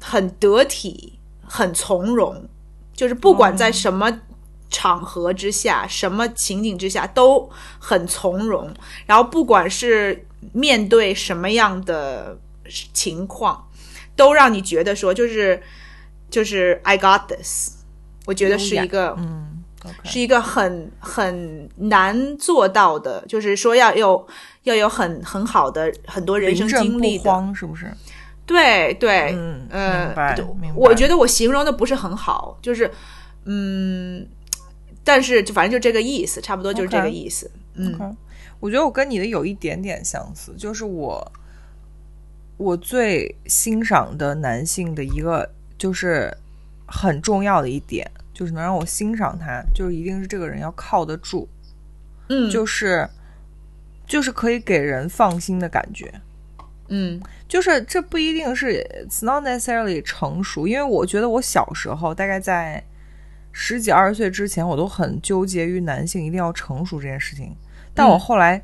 很得体，很从容，就是不管在什么场合之下、什么情景之下都很从容，然后不管是面对什么样的情况，都让你觉得说就是就是 I got this，我觉得是一个嗯是一个很很难做到的，就是说要有要有很很好的很多人生经历慌，是不是？对对，嗯呃明白明白。我觉得我形容的不是很好，就是嗯，但是就反正就这个意思，差不多就是这个意思。嗯。我觉得我跟你的有一点点相似，就是我我最欣赏的男性的一个就是很重要的一点，就是能让我欣赏他，就是一定是这个人要靠得住，嗯，就是就是可以给人放心的感觉。嗯。就是这不一定是 it's not necessarily 成熟，因为我觉得我小时候大概在十几二十岁之前，我都很纠结于男性一定要成熟这件事情。但我后来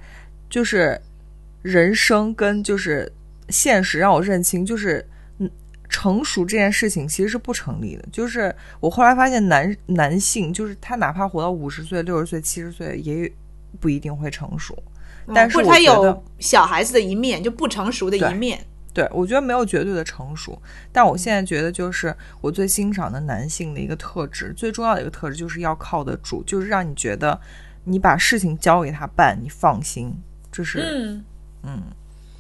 就是人生跟就是现实让我认清，就是嗯，成熟这件事情其实是不成立的。就是我后来发现男男性，就是他哪怕活到五十岁、六十岁、七十岁，也不一定会成熟。但是或者他有小孩子的一面，就不成熟的一面。对，我觉得没有绝对的成熟，但我现在觉得就是我最欣赏的男性的一个特质，最重要的一个特质就是要靠得住，就是让你觉得你把事情交给他办，你放心，这是、嗯，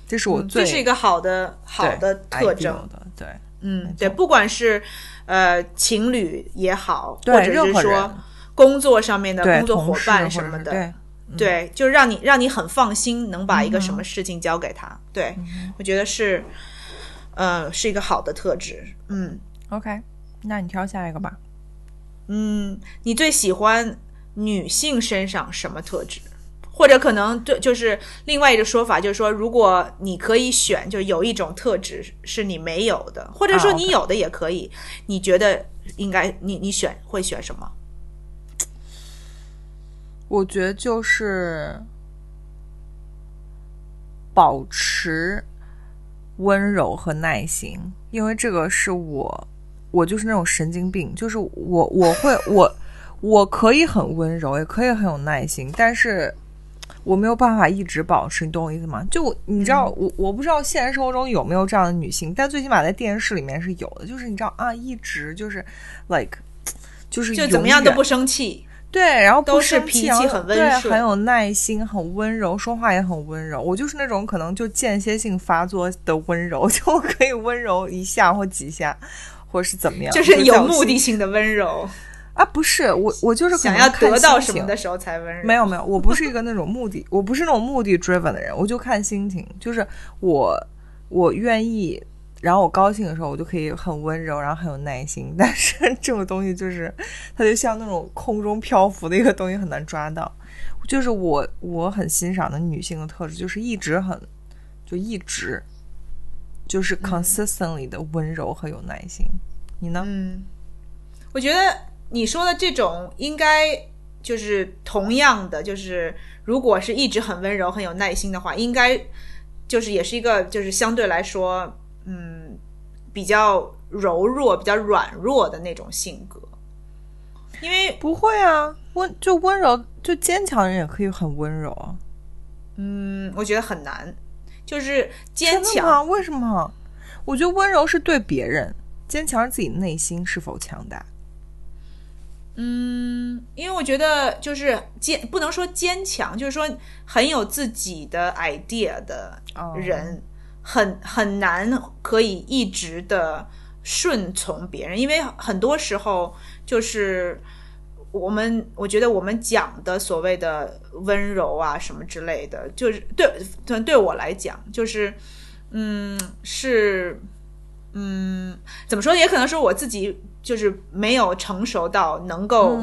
这是我最、这是一个好的好的特征。的，对嗯，对，不管是呃情侣也好，或者是说工作上面的，工作伙伴什么的，对，就让你让你很放心，能把一个嗯什么事情交给他。对，我觉得是，呃，是一个好的特质。嗯，OK，那你挑下一个吧。嗯，你最喜欢女性身上什么特质？或者可能对，就是另外一个说法，就是说，如果你可以选，就有一种特质是你没有的，或者说啊你有的也可以，你觉得应该你你选会选什么？我觉得就是保持温柔和耐心，因为这个是我，我就是那种神经病，就是我我会我我可以很温柔，也可以很有耐心，但是我没有办法一直保持，你懂我意思吗？就你知道，我我不知道现实生活中有没有这样的女性，但最起码在电视里面是有的，就是你知道啊，一直就是 like 就是就怎么样都不生气。对，然后不都是脾气很温对，顺很有耐心，很温柔，说话也很温柔。我就是那种可能就间歇性发作的温柔，就可以温柔一下或几下，或者是怎么样，就是有目的性的温柔，啊，不是我，我就是想要得到什么的时候才温柔。没有没有，我不是一个那种目的，我不是那种目的 driven 的人，我就看心情。就是我我愿意，然后我高兴的时候，我就可以很温柔，然后很有耐心。但是这种东西就是，它就像那种空中漂浮的一个东西，很难抓到。就是我我很欣赏的女性的特质，就是一直很就一直就是嗯 consistently 的温柔和有耐心。你呢？嗯，我觉得你说的这种应该就是同样的，就是如果是一直很温柔、很有耐心的话，应该就是也是一个就是相对来说，嗯，比较柔弱、比较软弱的那种性格。因为不会啊，温就温柔，就坚强人也可以很温柔啊。嗯，我觉得很难，就是坚强。吗？为什么？我觉得温柔是对别人，坚强是自己内心是否强大。嗯，因为我觉得就是坚，不能说坚强，就是说很有自己的 idea 的哦人，很很难可以一直的顺从别人，因为很多时候就是我们，我觉得我们讲的所谓的温柔啊什么之类的，就是对对对我来讲，就是嗯是嗯怎么说？也可能是我自己就是没有成熟到能够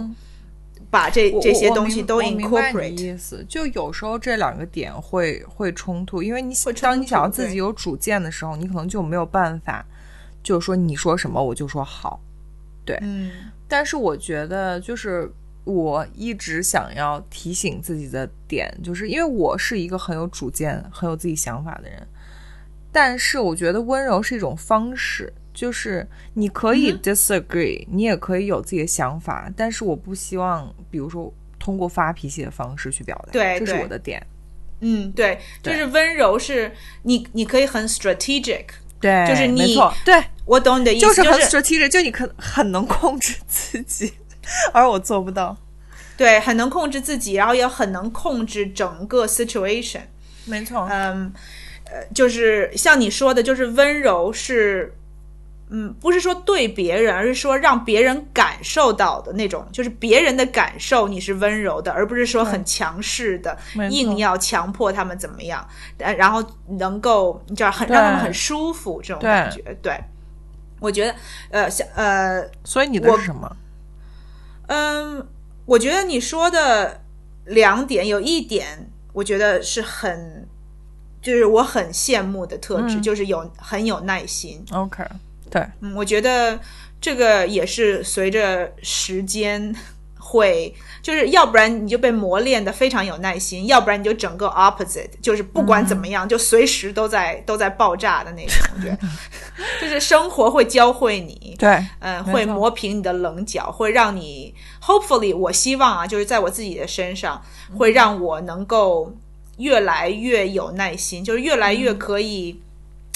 把这、这些东西都 incorporate。意思，就有时候这两个点会会冲突，因为你当你想要自己有主见的时候，你可能就没有办法，就是说你说什么我就说好。嗯但是我觉得，就是我一直想要提醒自己的点，就是因为我是一个很有主见、很有自己想法的人，但是我觉得温柔是一种方式，就是你可以嗯 disagree，、你也可以有自己的想法，但是我不希望，比如说通过发脾气的方式去表达，对这是我的点。嗯，对，就是温柔是你你可以很 strategic，对，就是你没错，对，我懂你的意思，就是很是 strategic，就你可很能控制自己，而我做不到。对，很能控制自己，然后也很能控制整个 situation。没错，嗯，呃，就是像你说的，就是温柔是，嗯，不是说对别人，而是说让别人感受到的那种，就是别人的感受你是温柔的，而不是说很强势的，硬要强迫他们怎么样，呃然后能够你知道很让他们很舒服这种感觉。对，我觉得，呃，像呃，所以你的是什么？嗯，我觉得你说的两点，有一点我觉得是很，就是我很羡慕的特质，嗯就是有很有耐心。OK，对，嗯，我觉得这个也是随着时间会，就是要不然你就被磨练的非常有耐心，要不然你就整个 opposite，就是不管怎么样，就随时都在都在爆炸的那种。我觉得，就是生活会教会你，对，嗯，会磨平你的棱角，会让你 hopefully，我希望啊，就是在我自己的身上，会让我能够越来越有耐心，就是越来越可以，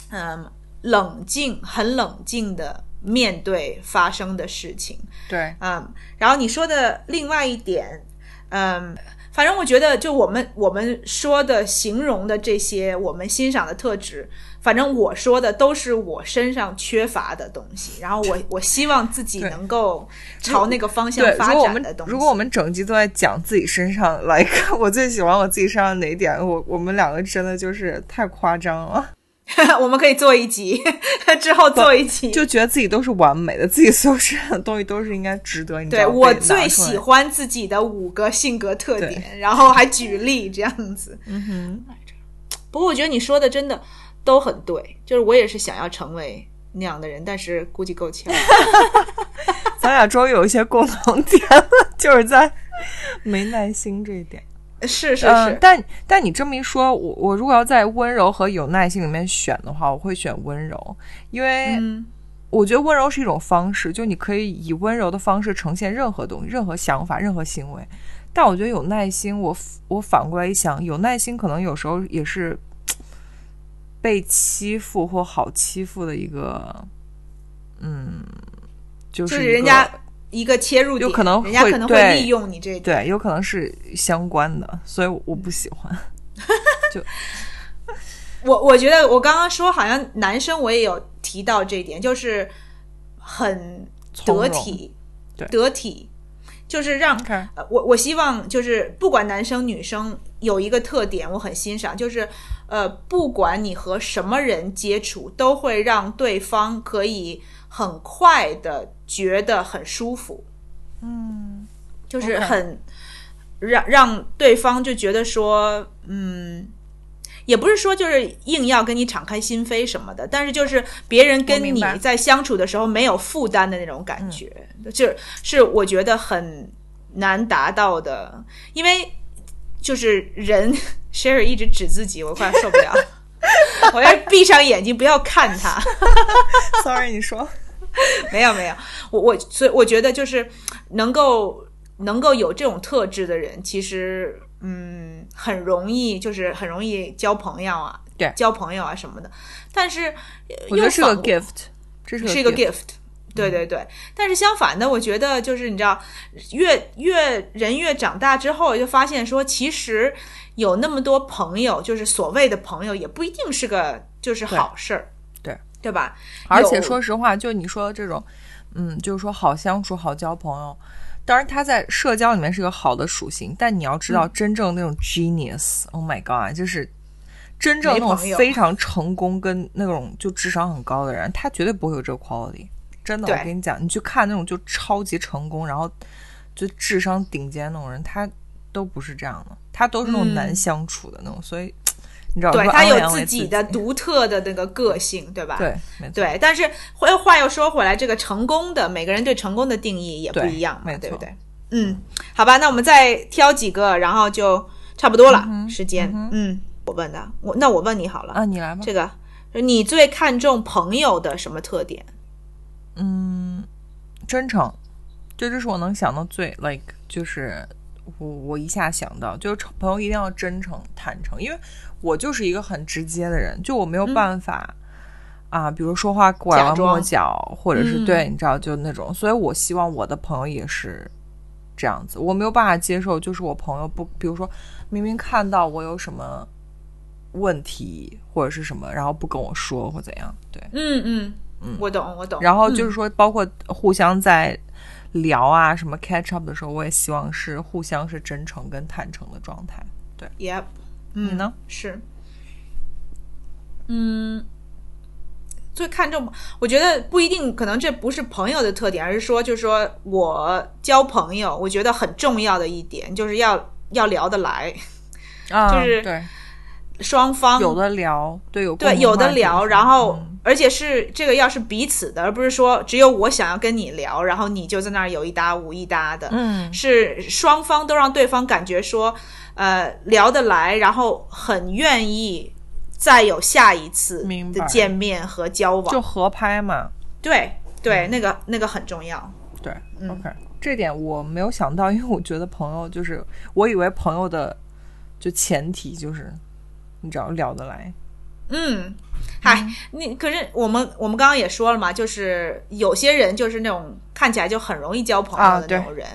嗯，冷静，很冷静的面对发生的事情。对，嗯，然后你说的另外一点，嗯，反正我觉得，就我们我们说的形容的这些我们欣赏的特质，反正我说的都是我身上缺乏的东西，然后我我希望自己能够朝那个方向，发展的东西。如果我们整集都在讲自己身上，like 我最喜欢我自己身上哪点，我我们两个真的就是太夸张了，我们可以做一集，之后做一集。就觉得自己都是完美的，自己所有身上的东西都是应该值得。你对我最喜欢自己的五个性格特点，然后还举例这样子。嗯哼，不过我觉得你说的真的都很对，就是我也是想要成为那样的人，但是估计够呛。咱俩终于有一些共同点了，就是在没耐心这一点。是是嗯，是，但但你这么一说，我我如果要在温柔和有耐心里面选的话，我会选温柔，因为嗯。我觉得温柔是一种方式，就你可以以温柔的方式呈现任何东西、任何想法、任何行为。但我觉得有耐心，我我反过来一想，有耐心可能有时候也是被欺负或好欺负的一个，嗯，就就是是人家一个切入点，有可能人家可能会利用你这一点。对，有可能是相关的，所以我不喜欢。就我我觉得我刚刚说好像男生我也有提到这一点，就是很得体，对得体。就是让呃，我我希望就是不管男生女生有一个特点，我很欣赏，就是呃，不管你和什么人接触，都会让对方可以很快的觉得很舒服。嗯，就是很让让对方就觉得说，嗯。也不是说就是硬要跟你敞开心扉什么的，但是就是别人跟你在相处的时候没有负担的那种感觉，就是是我觉得很难达到的，因为就是人 Sherry 一直指自己，我快受不了，我要闭上眼睛不要看他。Sorry，你说。没有没有，我我所以我觉得就是能够能够有这种特质的人，其实嗯很容易，就是很容易交朋友啊，对交朋友啊什么的。但是呃我觉得是个 gift，这是是一个 gift。gift。对对对，但是相反的，我觉得就是你知道，越越人越长大之后，就发现说，其实有那么多朋友，就是所谓的朋友，也不一定是个就是好事儿，对对吧？而且说实话，就你说的这种，嗯，就是说好相处、好交朋友。当然，他在社交里面是个好的属性，但你要知嗯道，真正那种 genius，Oh、my god，就是真正那种非常成功跟那种就智商很高的人，他绝对不会有这个 quality。真的，我跟你讲，你去看那种就超级成功，然后就智商顶尖那种人，他都不是这样的，他都是那种嗯难相处的那种，所以你知道，对他有自己己的独特的那个个性，对吧？对。对，但是话话又说回来，这个成功的每个人对成功的定义也不一样嘛，对不对？嗯，好吧，那我们再挑几个，然后就差不多了，时间。嗯我问的，我那我问你好了，啊，你来吧。这个你最看重朋友的什么特点？嗯真诚，这就是我能想到最 like，就是我我一下想到，就是朋友一定要真诚坦诚，因为我就是一个很直接的人，就我没有办法、啊，比如说话拐弯抹角，或者是、嗯。对，你知道就那种，所以我希望我的朋友也是这样子，我没有办法接受，就是我朋友不，比如说明明看到我有什么问题或者是什么，然后不跟我说或怎样，对。嗯嗯。嗯，我懂我懂。然后就嗯。是说，包括互相在聊啊、什么 catch up 的时候，我也希望是互相是真诚跟坦诚的状态。对，Yep，你呢？是，嗯，最看重，我觉得不一定，可能这不是朋友的特点，而是说，就是说我交朋友，我觉得很重要的一点就是要要聊得来，啊，就是对，双方有的聊，对，有对有的聊，然后、嗯而且是这个要是彼此的，而不是说只有我想要跟你聊，然后你就在那儿有一搭无一搭的，嗯，是双方都让对方感觉说，呃，聊得来，然后很愿意再有下一次的见面和交往。就合拍嘛。对对，那个那个很重要。对、o k 这点我没有想到，因为我觉得朋友就是，我以为朋友的就前提就是，你只要聊得来。嗯，嗨，你可是我们我们刚刚也说了嘛，就是有些人就是那种看起来就很容易交朋友的那种人，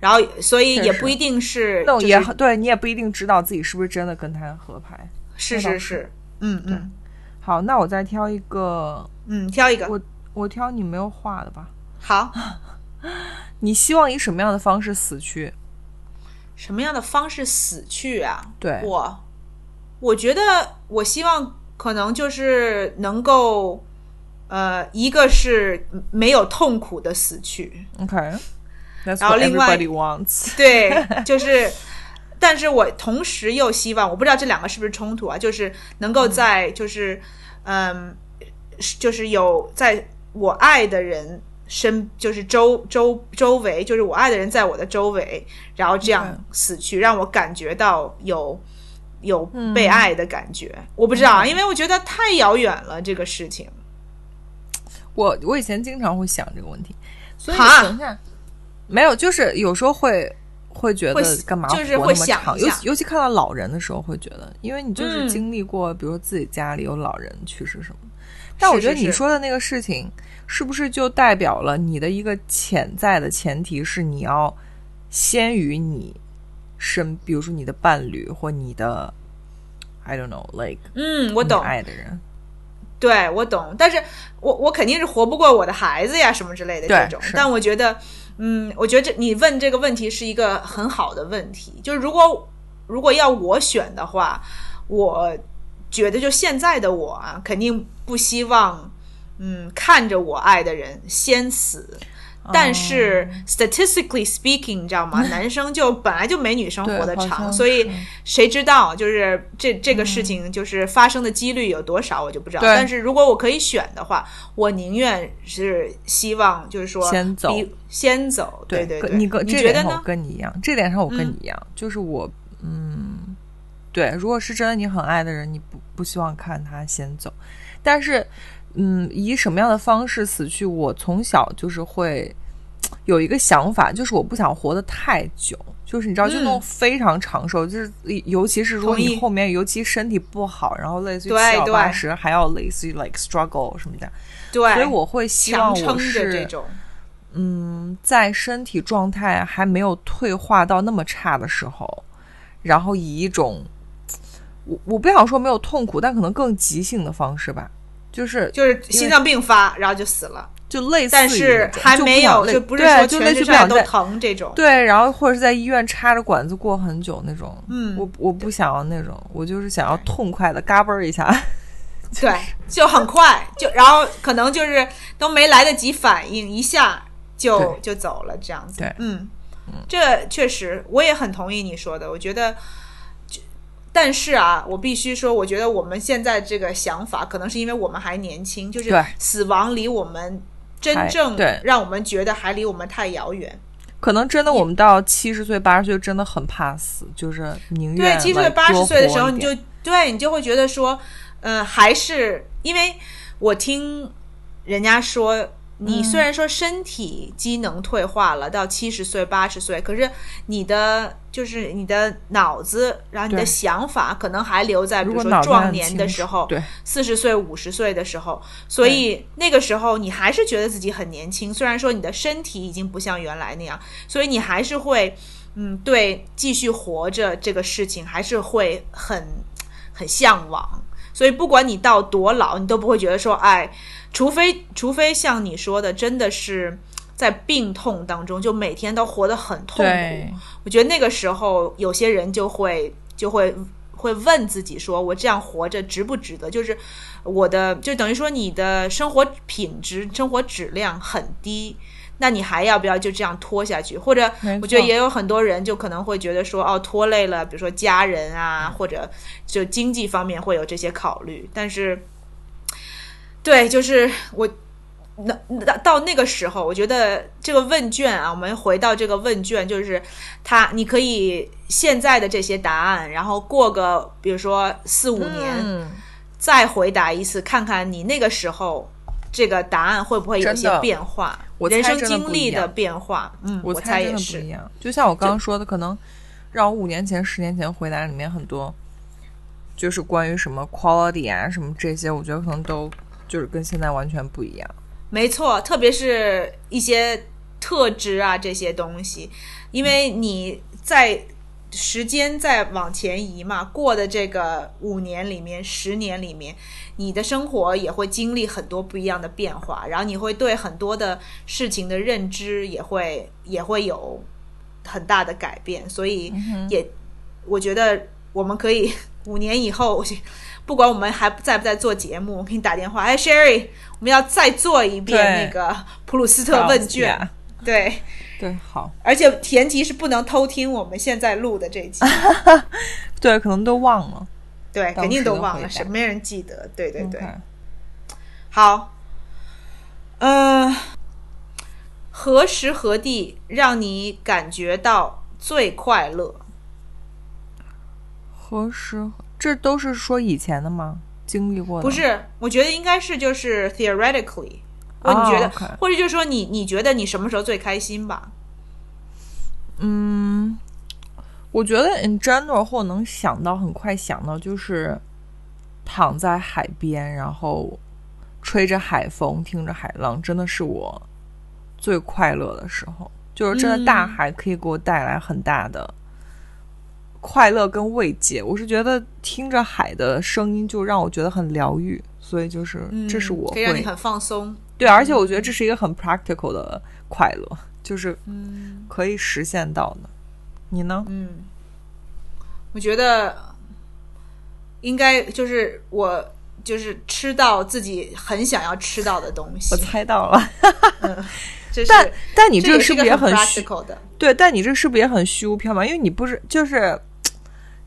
然后所以也不一定是那种就是也对你也不一定知道自己是不是真的跟他合拍。是是是。是，嗯嗯。好，那我再挑一个，嗯，挑一个。我我挑你没有画的吧。好，你希望以什么样的方式死去？什么样的方式死去啊？对。我，我觉得我希望可能就是能够，呃，一个是没有痛苦的死去，OK，That's、然后另外 wants。对，就是，但是我同时又希望，我不知道这两个是不是冲突啊，就是能够在就是，嗯，是就是有在我爱的人身，就是周周周围，就是我爱的人在我的周围，然后这样 OK 死去，让我感觉到有有嗯。被爱的感觉。我不知道啊，因为我觉得太遥远了这个事情。我我以前经常会想这个问题，所以哈？等一下，没有，就是有时候会会觉得干嘛就是会想尤其尤其看到老人的时候会觉得，因为你就是嗯。经历过，比如说自己家里有老人去世什么。的。但我觉得你说的那个事情，是不是就代表了你的一个潜在的前提是你要先于你身，比如说你的伴侣或你的，I don't know，like 嗯，我懂。爱的人。对我懂，但是我我肯定是活不过我的孩子呀，什么之类的这种。但我觉得，嗯，我觉得这你问这个问题是一个很好的问题。就是如果如果要我选的话，我觉得就现在的我啊，肯定不希望，嗯，看着我爱的人先死。但是、statistically speaking，你知道吗？男生就本来就没女生活得长，所以谁知道就是这这个事情就是发生的几率有多少，我就不知道。但是如果我可以选的话，我宁愿是希望就是说先走比先走。对对对，你跟你觉得这点上我呢？跟你一样，这点上我跟你一样，就是我嗯，对，如果是真的你很爱的人，你不不希望看他先走，但是嗯，以什么样的方式死去，我从小就是会有一个想法，就是我不想活得太久。就是你知道，就那种嗯非常长寿，就是尤其是如果你后面尤其身体不好，然后类似于对七老八十，还要类似于 like struggle 什么的，对，所以我会希望我是这种。嗯，在身体状态还没有退化到那么差的时候，然后以一种我我不想说没有痛苦，但可能更急性的方式吧，就是就是心脏病发，然后就死了，就类似于但是还没有，就就不是说全身上都疼这种。对，然后或者是在医院插着管子过很久那种，嗯我我不想要那种，我就是想要痛快的嘎嘣儿一下，对，就很快，就然后可能就是都没来得及反应，一下就就走了这样子。对嗯，这确实我也很同意你说的，我觉得。就但是啊，我必须说，我觉得我们现在这个想法，可能是因为我们还年轻，就是死亡离我们真正对让我们觉得还离我们太遥远。可能真的我们到七十岁八十岁真的很怕死，就是宁愿对，七十岁、八十岁的时候，你就对你就会觉得说，呃，还是因为我听人家说，你嗯虽然说身体机能退化了，到七十岁、八十岁，可是你的就是你的脑子，然后你的想法可能还留在，比如说壮年的时候，对四十岁、五十岁的时候，所以那个时候你还是觉得自己很年轻，虽然说你的身体已经不像原来那样，所以你还是会，嗯，对继续活着这个事情还是会很很向往。所以不管你到多老，你都不会觉得说，哎，除非除非像你说的，真的是在病痛当中，就每天都活得很痛苦。我觉得那个时候，有些人就会就会会问自己说，我这样活着值不值得？就是我的，就等于说你的生活品质、生活质量很低。那你还要不要就这样拖下去？或者，我觉得也有很多人就可能会觉得说，哦，拖累了，比如说家人啊，或者就经济方面会有这些考虑。但是，对，就是我那那到那个时候，我觉得这个问卷啊，我们回到这个问卷，就是它，你可以现在的这些答案，然后过个比如说四五年，嗯，再回答一次，看看你那个时候这个答案会不会有一些变化，我人生经历的变化。嗯，我猜也是一。样。就像我刚刚说的，可能让我五年前、十年前回答里面很多，就是关于什么 quality 啊、什么这些，我觉得可能都就是跟现在完全不一样。没错，特别是一些特质啊这些东西，因为你在时间在往前移嘛，过的这个五年里面、十年里面，你的生活也会经历很多不一样的变化，然后你会对很多的事情的认知也会也会有很大的改变，所以也、我觉得我们可以五年以后，不管我们还在不在做节目，我给你打电话，哎，Sherry，我们要再做一遍那个普鲁斯特问卷。对，对，好，而且前提是不能偷听我们现在录的这集，对，可能都忘了。对，肯定都忘了，是没人记得，对对对。好，呃、何时何地让你感觉到最快乐？何时？这都是说以前的吗？经历过的？不，是，我觉得应该是就是 theoretically，你觉得或者就是说你你觉得你什么时候最开心吧？嗯，我觉得 in general 或能想到很快想到就是躺在海边，然后吹着海风，听着海浪，真的是我最快乐的时候。就是真的，大嗯海可以给我带来很大的快乐跟慰藉。我是觉得听着海的声音，就让我觉得很疗愈，所以就是这是我会可以让你很放松。对，而且我觉得这是一个很 practical 的快乐，就是可以实现到的。你呢？嗯，我觉得应该就是我就是吃到自己很想要吃到的东西我。猜到了，但但你这这个是不是也很？practical 的？对，但你这是不是也很虚无缥缈？因为你不是就是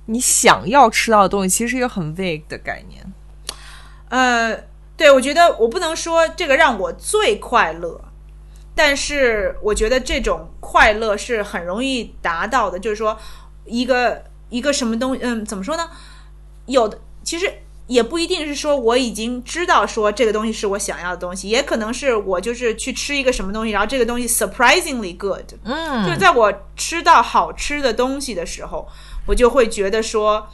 你想要吃到的东西，其实是一个很 vague 的概念。呃，对，我觉得我不能说这个让我最快乐，但是我觉得这种快乐是很容易达到的。就是说，一个一个什么东西，嗯，怎么说呢？有的其实也不一定是说我已经知道说这个东西是我想要的东西，也可能是我就是去吃一个什么东西，然后这个东西 surprisingly good，嗯就是在我吃到好吃的东西的时候，我就会觉得说，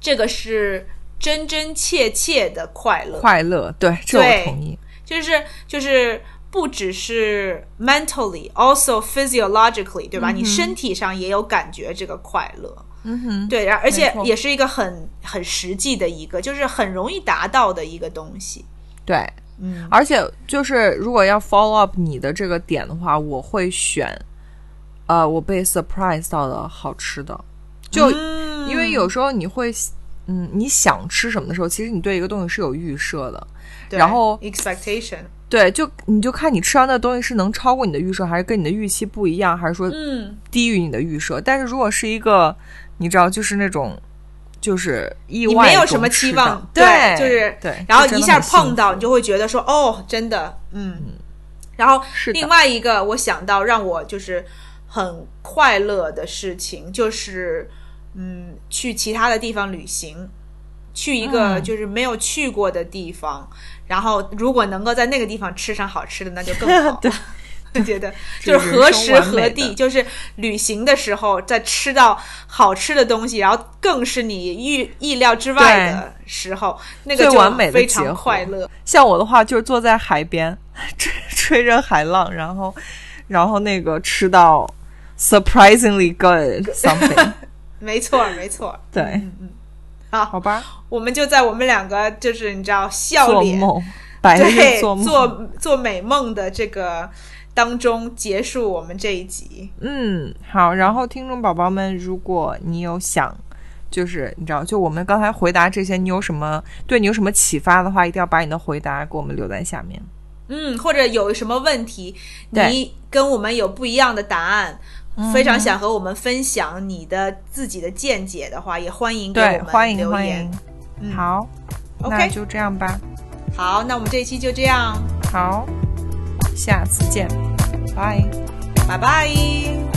这个是真真切切的快乐，快乐，对，这我同意。就是就是不只是 mentally，also physiologically，对吧？你身体上也有感觉这个快乐，嗯哼，对，然而且也是一个很很实际的一个，就是很容易达到的一个东西。对，嗯，而且就是如果要 follow up 你的这个点的话，我会选，呃，我被 surprise 到的好吃的，就、嗯。因为有时候你会，嗯，你想吃什么的时候，其实你对一个东西是有预设的，然后 expectation，对，就你就看你吃完的东西是能超过你的预设，还是跟你的预期不一样，还是说嗯，低于你的预设。但是如果是一个，你知道，就是那种。就是意你外，没有什么期望，对，就是对，然后一下碰到，你就会觉得说，哦，真的，嗯。然后另外一个，我想到让我就是很快乐的事情，就是嗯，去其他的地方旅行，去一个嗯就是没有去过的地方，然后如果能够在那个地方吃上好吃的，那就更好。对我觉得 就是何时何地，就是旅行的时候，在吃到好吃的东西，然后更是你预意料之外的时候，那个就最完美的非常快乐。像我的话，就是坐在海边，吹吹着海浪，然后，然后那个吃到 surprisingly good something。没错，没错。对，嗯好，好吧，我们就在我们两个就是你知道笑脸，做梦，白做梦。做做美梦的这个当中结束我们这一集。嗯，好。然后听众宝宝们，如果你有想，就是你知道，就我们刚才回答这些，你有什么对你有什么启发的话，一定要把你的回答给我们留在下面。嗯，或者有什么问题，你跟我们有不一样的答案，嗯非常想和我们分享你的自己的见解的话，也欢迎给对，我欢迎们留言欢迎。。嗯好，那 OK 就这样吧。好，那我们这一期就这样，好，下次见，拜。拜拜。